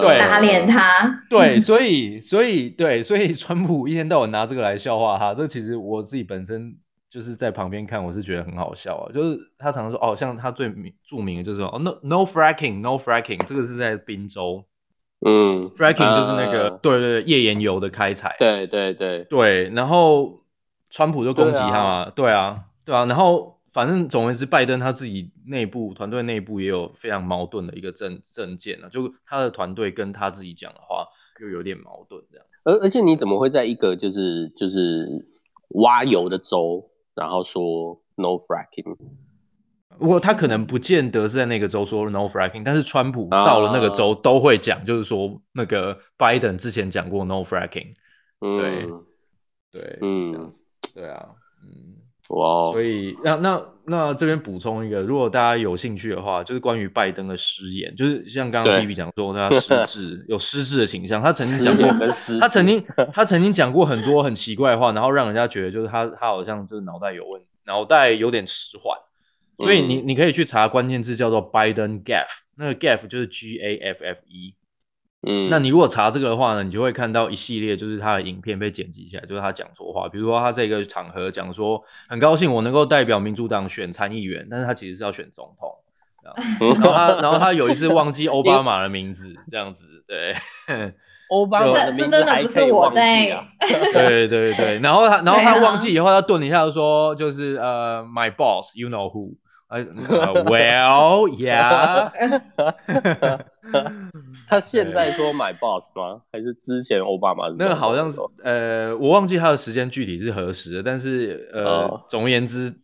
对，打脸他。对，所以所以对，所以川普一天到晚拿这个来笑话他。这其实我自己本身就是在旁边看，我是觉得很好笑啊。就是他常常说：“哦，像他最著名的就是说哦，no no fracking，no fracking，这个是在宾州。”嗯，fracking 就是那个，呃、对对对，页岩油的开采。对对对对，然后川普就攻击他嘛，对啊，对啊，对啊，然后反正总而言之，拜登他自己内部团队内部也有非常矛盾的一个政政见啊，就他的团队跟他自己讲的话又有点矛盾这样。而而且你怎么会在一个就是就是挖油的州，然后说 no fracking？不过他可能不见得是在那个州说 no fracking，但是川普到了那个州都会讲，uh, 就是说那个拜登之前讲过 no fracking，嗯，对，对，嗯，这样子，对啊，嗯，哇，所以那那那这边补充一个，如果大家有兴趣的话，就是关于拜登的失言，就是像刚刚 T B 讲说他失智，有失智的倾向，他曾经讲过，他曾经他曾经讲过很多很奇怪的话，然后让人家觉得就是他他好像就是脑袋有问题，脑袋有点迟缓。所以你你可以去查关键字叫做 Biden gaffe，那个 gaffe 就是 G A F F E，嗯，那你如果查这个的话呢，你就会看到一系列就是他的影片被剪辑起来，就是他讲错话，比如说他这个场合讲说很高兴我能够代表民主党选参议员，但是他其实是要选总统，然后他然后他有一次忘记 奥巴马的名字，这样子，对。奥巴马的名字还可以忘记啊！对对对，然后他然后他忘记以后，他顿了一下，就说就是呃，my boss，you know who？呃，well，yeah。他现在说买 boss 吗？还是之前奥巴马？那个好像是呃，我忘记他的时间具体是何时了，但是呃，哦、总而言之，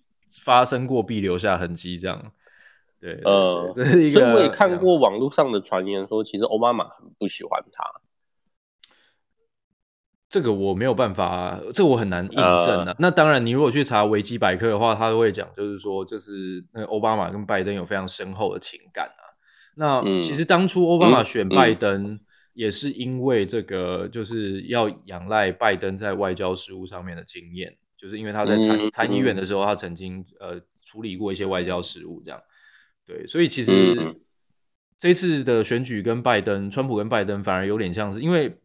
发生过必留下痕迹，这样。对，呃，这是一个。所以我也看过网络上的传言说，其实奥巴马很不喜欢他。这个我没有办法，这个我很难印证的、啊。Uh, 那当然，你如果去查维基百科的话，他都会讲，就是说，就是那个奥巴马跟拜登有非常深厚的情感啊。那其实当初奥巴马选拜登，也是因为这个，就是要仰赖拜登在外交事务上面的经验，就是因为他在参参议院的时候，他曾经呃处理过一些外交事务，这样。对，所以其实这次的选举跟拜登、川普跟拜登反而有点像是因为。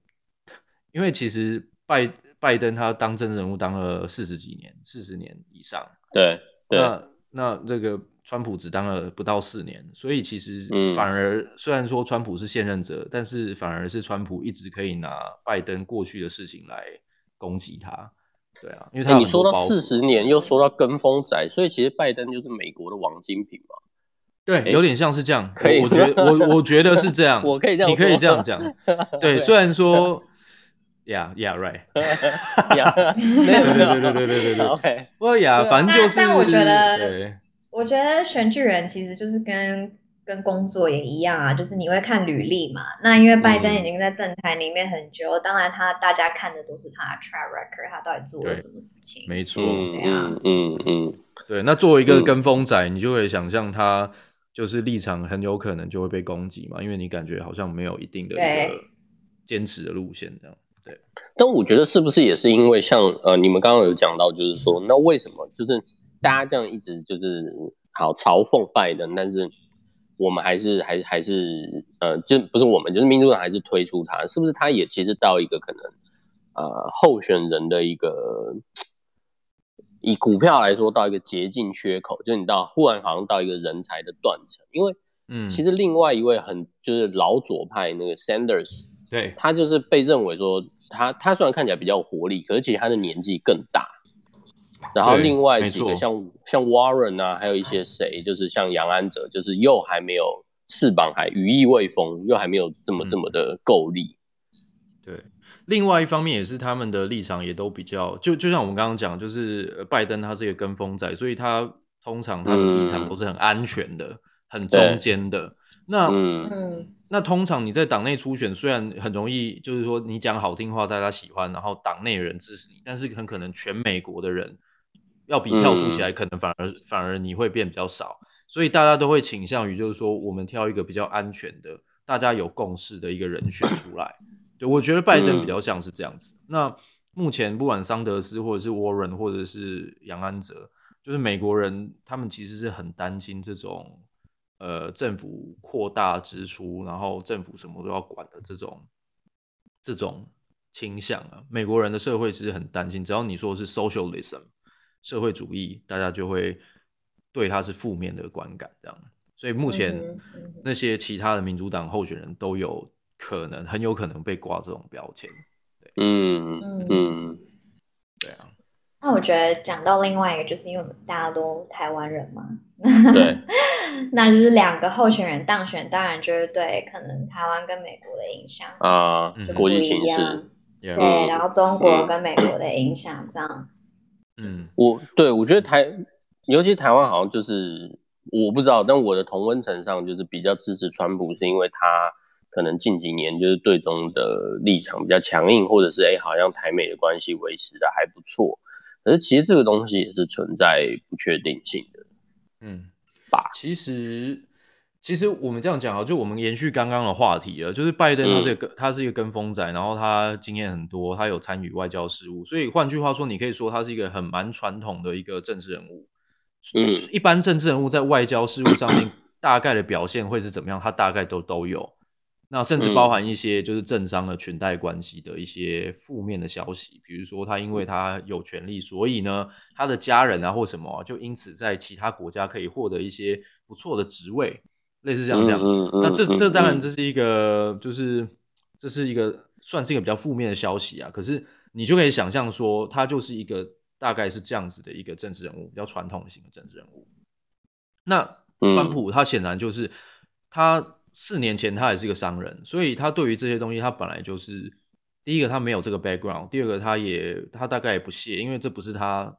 因为其实拜拜登他当政治人物当了四十几年，四十年以上。对，对。那那这个川普只当了不到四年，所以其实反而、嗯、虽然说川普是现任者，但是反而是川普一直可以拿拜登过去的事情来攻击他。对啊，因为你说到四十年，又说到跟风仔，所以其实拜登就是美国的王金平嘛。对，欸、有点像是这样。可以，我觉得我我觉得是这样。我可以这样，你可以这样讲。对，虽然说。Yeah, yeah, right. Yeah，对对对对对对对。OK，不过呀，反正就是。但我觉得，我觉得选举人其实就是跟跟工作也一样啊，就是你会看履历嘛。那因为拜登已经在政坛里面很久，当然他大家看的都是他的 track record，他到底做了什么事情。没错，对啊，嗯嗯。对，那作为一个跟风仔，你就会想象他就是立场很有可能就会被攻击嘛，因为你感觉好像没有一定的一个坚持的路线这样。对，但我觉得是不是也是因为像呃，你们刚刚有讲到，就是说，那为什么就是大家这样一直就是好嘲讽拜登，但是我们还是还还是呃，就不是我们，就是民主党还是推出他，是不是他也其实到一个可能呃候选人的一个以股票来说到一个捷径缺口，就你到忽然好像到一个人才的断层，因为嗯，其实另外一位很就是老左派那个 Sanders，对，他就是被认为说。他他虽然看起来比较有活力，可是其实他的年纪更大。然后另外几个像像 Warren 啊，还有一些谁，就是像杨安泽，就是又还没有翅膀，还羽翼未丰，又还没有这么这么的够力。对，另外一方面也是他们的立场也都比较，就就像我们刚刚讲，就是拜登他是一个跟风仔，所以他通常他的立场都是很安全的，嗯、很中间的。那嗯。那通常你在党内初选，虽然很容易，就是说你讲好听话，大家喜欢，然后党内人支持你，但是很可能全美国的人要比票数起来，可能反而、嗯、反而你会变比较少，所以大家都会倾向于就是说，我们挑一个比较安全的，大家有共识的一个人选出来。对，我觉得拜登比较像是这样子。嗯、那目前不管桑德斯或者是沃伦或者是杨安泽，就是美国人，他们其实是很担心这种。呃，政府扩大支出，然后政府什么都要管的这种这种倾向啊，美国人的社会其实很担心，只要你说是 socialism 社会主义，大家就会对他是负面的观感，这样。所以目前那些其他的民主党候选人都有可能，很有可能被挂这种标签。对，嗯嗯嗯，对啊。那我觉得讲到另外一个，就是因为大家都台湾人嘛，对，那就是两个候选人当选，当然就是对可能台湾跟美国的影响啊，国际形势，对，然后中国跟美国的影响这样。嗯，我对我觉得台，尤其台湾好像就是我不知道，但我的同温层上就是比较支持川普，是因为他可能近几年就是对中的立场比较强硬，或者是哎，好像台美的关系维持的还不错。可是其实这个东西也是存在不确定性的，嗯，吧。其实，其实我们这样讲啊，就我们延续刚刚的话题啊，就是拜登他是一个、嗯、他是一个跟风仔，然后他经验很多，他有参与外交事务，所以换句话说，你可以说他是一个很蛮传统的一个政治人物。嗯，一般政治人物在外交事务上面大概的表现会是怎么样？他大概都都有。那甚至包含一些就是政商的裙带关系的一些负面的消息，比如说他因为他有权利，所以呢，他的家人啊或什么啊，就因此在其他国家可以获得一些不错的职位，类似这样这样。那这这当然这是一个就是这是一个算是一个比较负面的消息啊。可是你就可以想象说，他就是一个大概是这样子的一个政治人物，比较传统型的政治人物。那川普他显然就是他。四年前他也是一个商人，所以他对于这些东西，他本来就是第一个他没有这个 background，第二个他也他大概也不屑，因为这不是他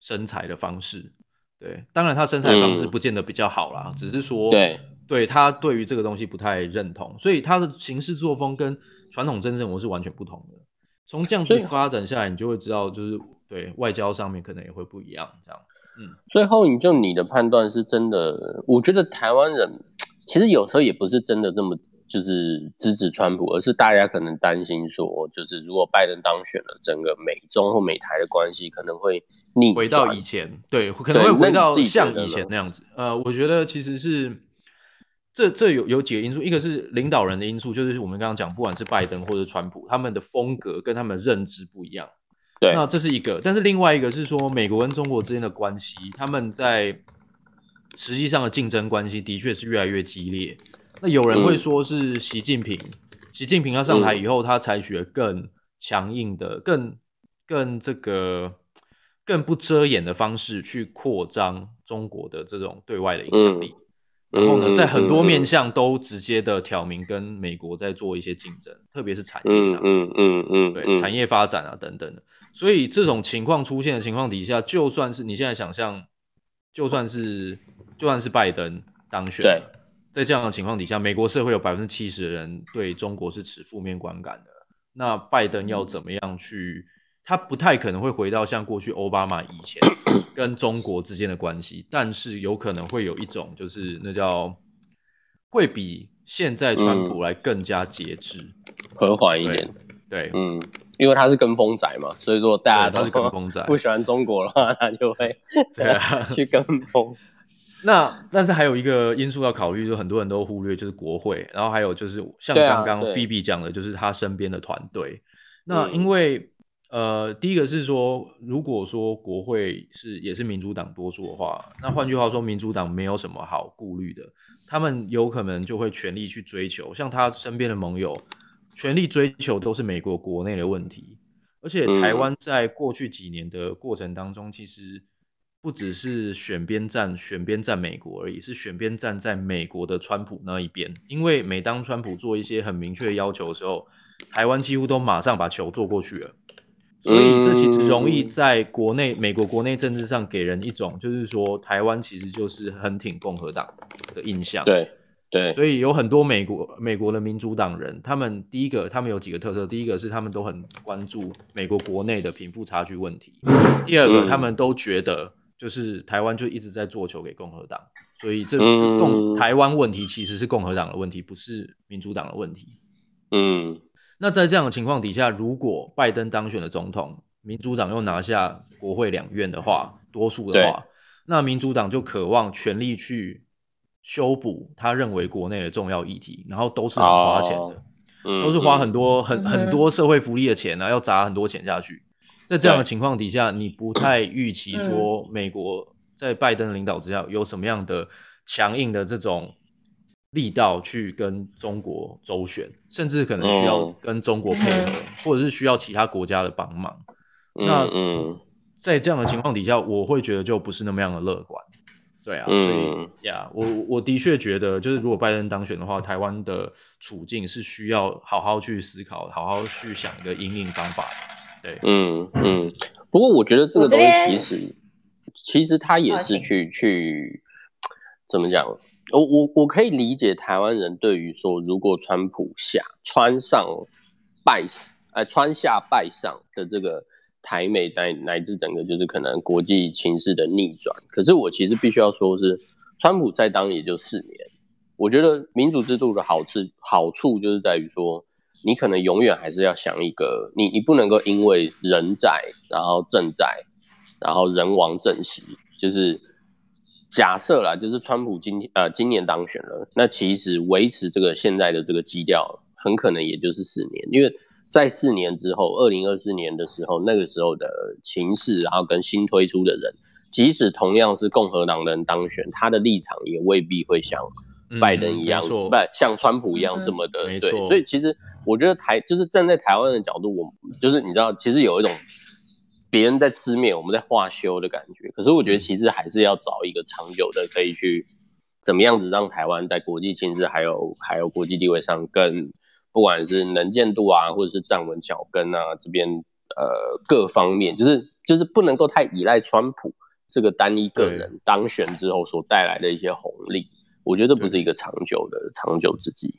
生财的方式。对，当然他生财方式不见得比较好啦，嗯、只是说对对他对于这个东西不太认同，所以他的行事作风跟传统政治我是完全不同的。从这样子发展下来，你就会知道，就是对外交上面可能也会不一样，这样。嗯，最后你就你的判断是真的？我觉得台湾人其实有时候也不是真的这么就是支持川普，而是大家可能担心说，就是如果拜登当选了，整个美中或美台的关系可能会逆回到以前，对，可能会回到像以前那样子。呃，我觉得其实是这这有有几个因素，一个是领导人的因素，就是我们刚刚讲，不管是拜登或者川普，他们的风格跟他们认知不一样。对，那这是一个，但是另外一个是说，美国跟中国之间的关系，他们在实际上的竞争关系的确是越来越激烈。那有人会说是习近平，嗯、习近平他上台以后，他采取了更强硬的、更更这个更不遮掩的方式去扩张中国的这种对外的影响力。嗯、然后呢，在很多面向都直接的挑明跟美国在做一些竞争，特别是产业上，嗯嗯嗯，对，产业发展啊等等的。所以这种情况出现的情况底下，就算是你现在想象，就算是就算是拜登当选，对，在这样的情况底下，美国社会有百分之七十的人对中国是持负面观感的。那拜登要怎么样去？他不太可能会回到像过去奥巴马以前 跟中国之间的关系，但是有可能会有一种就是那叫会比现在川普来更加节制、和缓一点。对，对嗯。因为他是跟风仔嘛，所以说大家都是跟风仔，不喜欢中国的话，他就会对啊 去跟风。那但是还有一个因素要考虑，就很多人都忽略，就是国会，然后还有就是像刚刚 Phoebe 讲的，就是他身边的团队。那因为呃，第一个是说，如果说国会是也是民主党多数的话，那换句话说，民主党没有什么好顾虑的，他们有可能就会全力去追求，像他身边的盟友。全力追求都是美国国内的问题，而且台湾在过去几年的过程当中，其实不只是选边站，选边站美国而已，是选边站在美国的川普那一边。因为每当川普做一些很明确的要求的时候，台湾几乎都马上把球做过去了，所以这其实容易在国内美国国内政治上给人一种就是说台湾其实就是很挺共和党的印象。对。对，所以有很多美国美国的民主党人，他们第一个，他们有几个特色。第一个是他们都很关注美国国内的贫富差距问题。第二个，他们都觉得就是台湾就一直在做球给共和党，所以这这共台湾问题其实是共和党的问题，不是民主党的问题。嗯，那在这样的情况底下，如果拜登当选了总统，民主党又拿下国会两院的话，多数的话，那民主党就渴望全力去。修补他认为国内的重要议题，然后都是很花钱的，oh, 都是花很多、嗯、很很多社会福利的钱啊，要砸很多钱下去。在这样的情况底下，你不太预期说美国在拜登领导之下有什么样的强硬的这种力道去跟中国周旋，甚至可能需要跟中国配合，或者是需要其他国家的帮忙。那在这样的情况底下，我会觉得就不是那么样的乐观。对啊，所以呀，我我的确觉得，就是如果拜登当选的话，台湾的处境是需要好好去思考，好好去想一个应应方法。对，嗯嗯。不过我觉得这个东西其实其实他也是去去怎么讲？我我我可以理解台湾人对于说，如果川普下川上拜呃川下拜上的这个。台美乃乃至整个就是可能国际情势的逆转，可是我其实必须要说是，川普再当也就四年。我觉得民主制度的好处好处就是在于说，你可能永远还是要想一个，你你不能够因为人在，然后政在，然后人亡政息。就是假设啦，就是川普今呃今年当选了，那其实维持这个现在的这个基调，很可能也就是四年，因为。在四年之后，二零二四年的时候，那个时候的情势，然后跟新推出的人，即使同样是共和党人当选，他的立场也未必会像拜登一样，不、嗯、像川普一样这么的、嗯、对。所以其实我觉得台就是站在台湾的角度，我就是你知道，其实有一种别人在吃面，我们在画休的感觉。可是我觉得其实还是要找一个长久的可以去怎么样子让台湾在国际情势还有还有国际地位上更，不管是能见度啊，或者是站稳脚跟啊，这边呃各方面，就是就是不能够太依赖川普这个单一个人当选之后所带来的一些红利，我觉得不是一个长久的长久之计。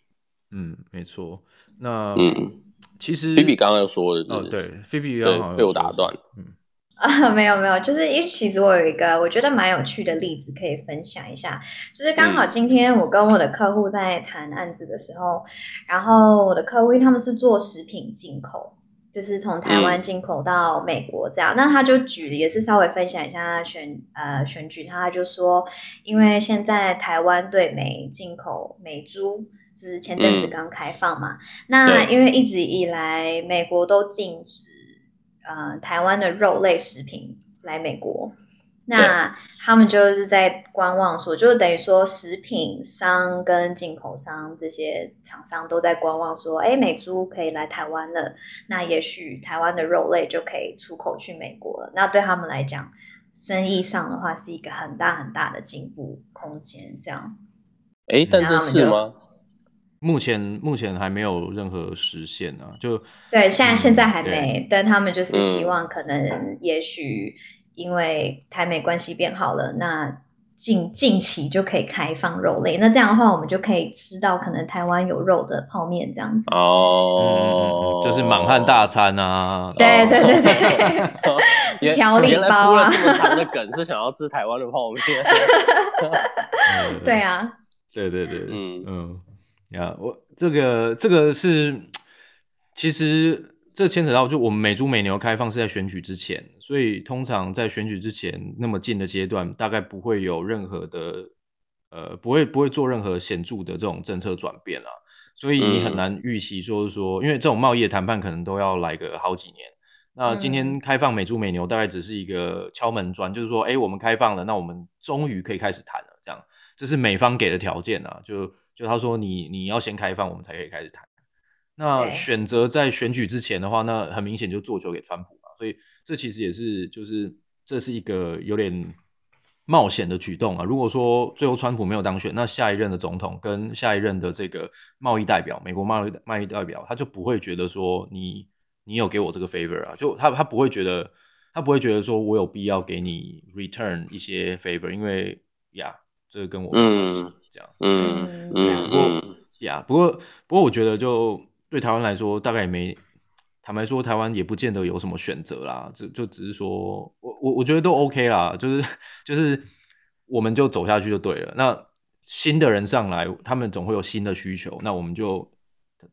嗯，没错。那嗯，其实菲比刚刚又说的，哦，对，菲比刚刚被我打断。嗯啊，没有没有，就是因为其实我有一个我觉得蛮有趣的例子可以分享一下，就是刚好今天我跟我的客户在谈案子的时候，嗯、然后我的客户他们是做食品进口，就是从台湾进口到美国这样，嗯、那他就举也是稍微分享一下选呃选举，他就说，因为现在台湾对美进口美猪，就是前阵子刚开放嘛，嗯、那因为一直以来美国都禁止。呃，台湾的肉类食品来美国，那他们就是在观望说，说就等于说，食品商跟进口商这些厂商都在观望，说，哎，美猪可以来台湾了，那也许台湾的肉类就可以出口去美国了。那对他们来讲，生意上的话是一个很大很大的进步空间。这样，哎，但是是吗？目前目前还没有任何实现呢、啊，就对，现在现在还没，但他们就是希望可能也许因为台美关系变好了，那近近期就可以开放肉类，那这样的话我们就可以吃到可能台湾有肉的泡面这样子哦、嗯，就是满汉大餐啊，对对对对，调理包啊，这么长的梗是想要吃台湾的泡面，对啊，对对对，嗯嗯。呀，我这个这个是，其实这牵扯到就我们美猪美牛开放是在选举之前，所以通常在选举之前那么近的阶段，大概不会有任何的，呃，不会不会做任何显著的这种政策转变啊，所以你很难预期说是说，因为这种贸易的谈判可能都要来个好几年，那今天开放美猪美牛大概只是一个敲门砖，就是说，哎，我们开放了，那我们终于可以开始谈了，这样，这是美方给的条件啊，就。就他说你你要先开放，我们才可以开始谈。那选择在选举之前的话，那很明显就做球给川普嘛。所以这其实也是就是这是一个有点冒险的举动啊。如果说最后川普没有当选，那下一任的总统跟下一任的这个贸易代表，美国贸易贸易代表，他就不会觉得说你你有给我这个 favor 啊，就他他不会觉得他不会觉得说我有必要给你 return 一些 favor，因为呀。这个跟我没关系，这样，嗯嗯，不过呀，不过不过，我觉得就对台湾来说，大概也没，坦白说，台湾也不见得有什么选择啦，就就只是说，我我我觉得都 OK 啦，就是就是，我们就走下去就对了。那新的人上来，他们总会有新的需求，那我们就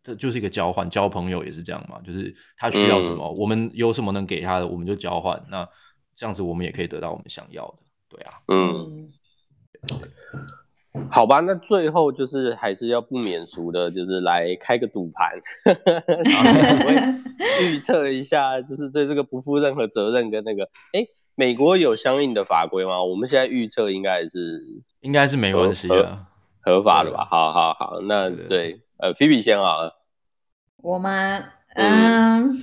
这就是一个交换，交朋友也是这样嘛，就是他需要什么，嗯、我们有什么能给他的，我们就交换，那这样子我们也可以得到我们想要的，对啊，嗯。好吧，那最后就是还是要不免俗的，就是来开个赌盘，预测一下，就是对这个不负任何责任跟那个，哎、欸，美国有相应的法规吗？我们现在预测应该是应该是没关系的，合法的吧？好好好，那对，对，呃，菲比先好了，我吗？嗯，嗯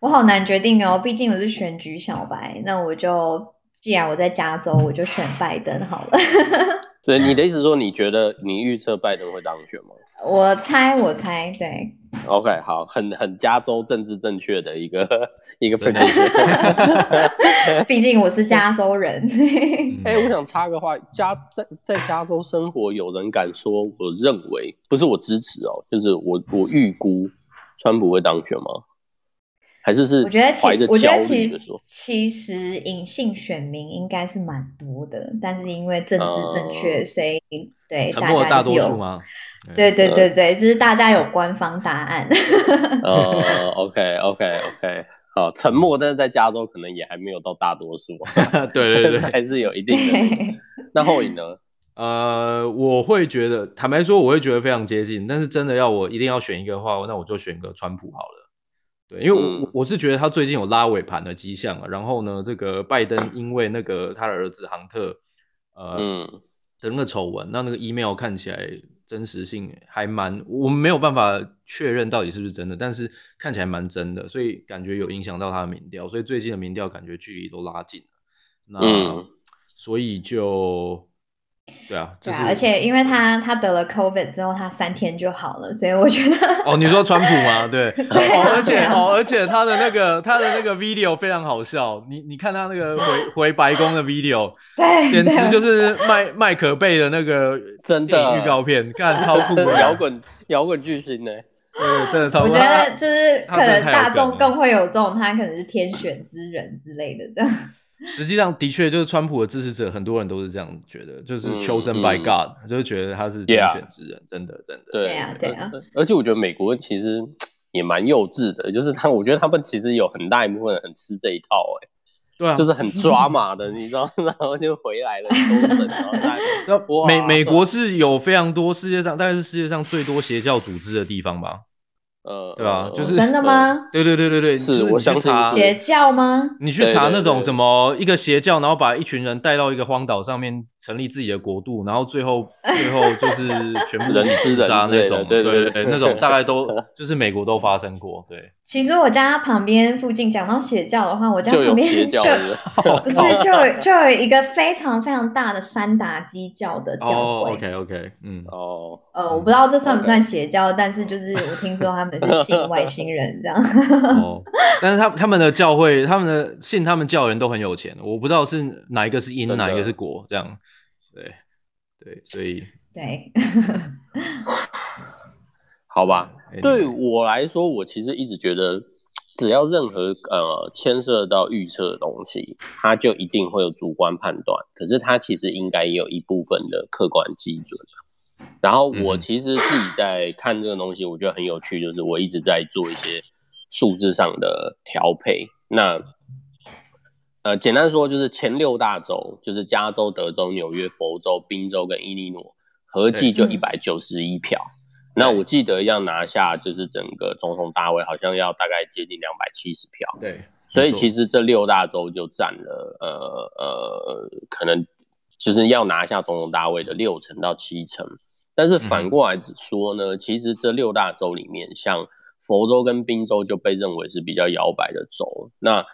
我好难决定哦，毕竟我是选举小白，那我就。既然我在加州，我就选拜登好了。对，你的意思说，你觉得你预测拜登会当选吗？我猜，我猜，对。OK，好，很很加州政治正确的一个一个分析。毕竟我是加州人。哎、欸，我想插个话，加在在加州生活，有人敢说，我认为不是我支持哦，就是我我预估川普会当选吗？还是是，我觉得其我觉得其实其实隐性选民应该是蛮多的，但是因为政治正确，uh, 所以对沉默大多数吗？对对对对，就是大家有官方答案。哦、uh, OK OK OK，好，沉默，但是在加州可能也还没有到大多数。对对对，还是有一定的。那后影呢？呃，我会觉得，坦白说，我会觉得非常接近。但是真的要我一定要选一个的话，那我就选个川普好了。对，因为我、嗯、我是觉得他最近有拉尾盘的迹象啊，然后呢，这个拜登因为那个他的儿子杭特，呃，嗯、的那个丑闻，那那个 email 看起来真实性还蛮，我们没有办法确认到底是不是真的，但是看起来蛮真的，所以感觉有影响到他的民调，所以最近的民调感觉距离都拉近了，那、嗯、所以就对啊，对啊，而且因为他他得了 COVID 之后，他三天就好了，所以我觉得哦，你说川普吗？对，对啊、哦，而且啊、哦，而且他的那个他的那个 video 非常好笑，你你看他那个回回白宫的 video，对，简直就是麦麦可贝的那个真的。预告片，看超酷的。摇滚摇滚巨星呢，对，真的超酷。我觉得就是可能大众更会有这种，他可能是天选之人之类的这样。实际上，的确就是川普的支持者，很多人都是这样觉得，就是 chosen by God，、嗯、就是觉得他是天选之人，yeah. 真的，真的。对啊，对啊。而且我觉得美国其实也蛮幼稚的，就是他，我觉得他们其实有很大一部分人很吃这一套、欸，哎，对啊，就是很抓马的，你知道，然后就回来了，都神，然后在 美美国是有非常多世界上，大概是世界上最多邪教组织的地方吧。呃，对吧？就是真的吗？对对对对对，是我想查邪教吗？你去查那种什么一个邪教，然后把一群人带到一个荒岛上面成立自己的国度，然后最后最后就是全部人吃人杀那种，对对对，那种大概都 就是美国都发生过。对，其实我家旁边附近讲到邪教的话，我家旁边就有邪教，不是就有就有一个非常非常大的山达基教的教会。哦，OK OK，嗯，哦，呃，我不知道这算不算邪教，但是就是我听说他们。是信 外星人这样哦，但是他他们的教会，他们的信他们教人都很有钱，我不知道是哪一个是因，哪一个是果，这样，对对，所以 对，好吧，对我来说，我其实一直觉得，只要任何呃牵涉到预测的东西，它就一定会有主观判断，可是它其实应该也有一部分的客观基准。然后我其实自己在看这个东西，我觉得很有趣，就是我一直在做一些数字上的调配。那呃，简单说就是前六大州，就是加州、德州、纽约、佛州、宾州跟伊利诺，合计就一百九十一票。那我记得要拿下就是整个总统大位，好像要大概接近两百七十票。对，所以其实这六大洲就占了呃呃，可能就是要拿下总统大位的六成到七成。但是反过来说呢，嗯、其实这六大洲里面，像佛州跟宾州就被认为是比较摇摆的州。那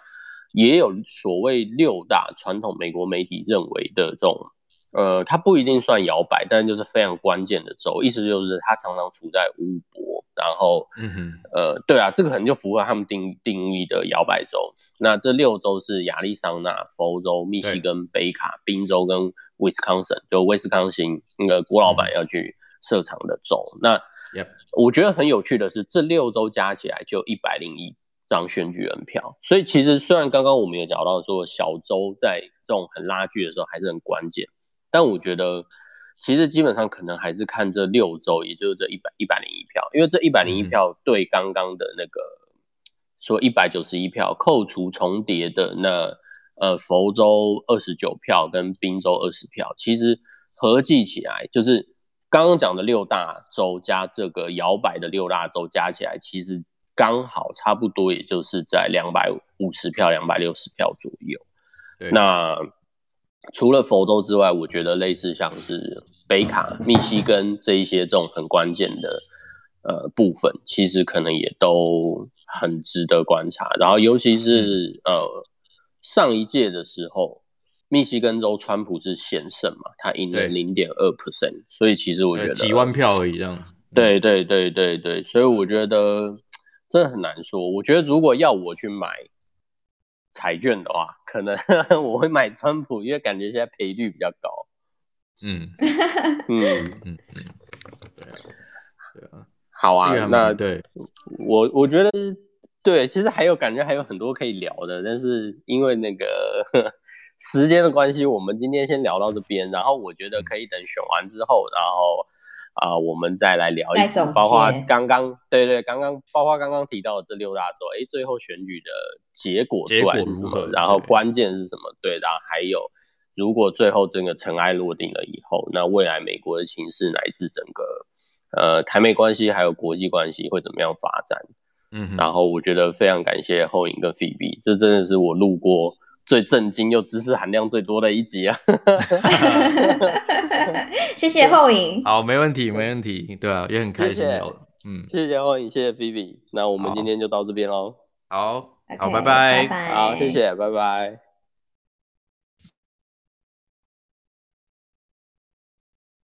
也有所谓六大传统美国媒体认为的这种，呃，它不一定算摇摆，但就是非常关键的州。意思就是它常常处在乌博，然后，嗯哼，呃，对啊，这个可能就符合他们定定义的摇摆州。那这六州是亚利桑那、佛州、密西根、北卡、宾州跟。威斯康星就威斯康星那个郭老板要去设厂的州，嗯、那我觉得很有趣的是，这六州加起来就一百零一张选举人票，所以其实虽然刚刚我们有讲到说小州在这种很拉锯的时候还是很关键，但我觉得其实基本上可能还是看这六州，也就是这一百一百零一票，因为这一百零一票对刚刚的那个说一百九十一票扣除重叠的那。呃，佛州二十九票跟宾州二十票，其实合计起来就是刚刚讲的六大洲加这个摇摆的六大洲加起来，其实刚好差不多，也就是在两百五十票、两百六十票左右。那除了佛州之外，我觉得类似像是北卡、密西根这一些这种很关键的呃部分，其实可能也都很值得观察。然后尤其是呃。上一届的时候，密西根州川普是险胜嘛，他赢了零点二 percent，所以其实我觉得几万票而已这样。对对对对对，所以我觉得真的很难说。我觉得如果要我去买彩券的话，可能 我会买川普，因为感觉现在赔率比较高。嗯嗯嗯嗯，对啊对啊，好啊，那对我我觉得。对，其实还有感觉还有很多可以聊的，但是因为那个呵 时间的关系，我们今天先聊到这边。然后我觉得可以等选完之后，然后啊、呃，我们再来聊一次，包括刚刚对对，刚刚包括刚刚提到的这六大洲，哎，最后选举的结果出来是什么？然后关键是什么？对，然后还有如果最后整个尘埃落定了以后，那未来美国的形势乃至整个呃台美关系还有国际关系会怎么样发展？嗯，然后我觉得非常感谢后影跟 Phoebe，这真的是我路过最震惊又知识含量最多的一集啊！谢谢后影，好，没问题，没问题，对啊，也很开心聊，嗯，谢谢后影，谢谢 Phoebe，那我们今天就到这边喽，好，好，拜拜，拜拜，好，谢谢，拜拜。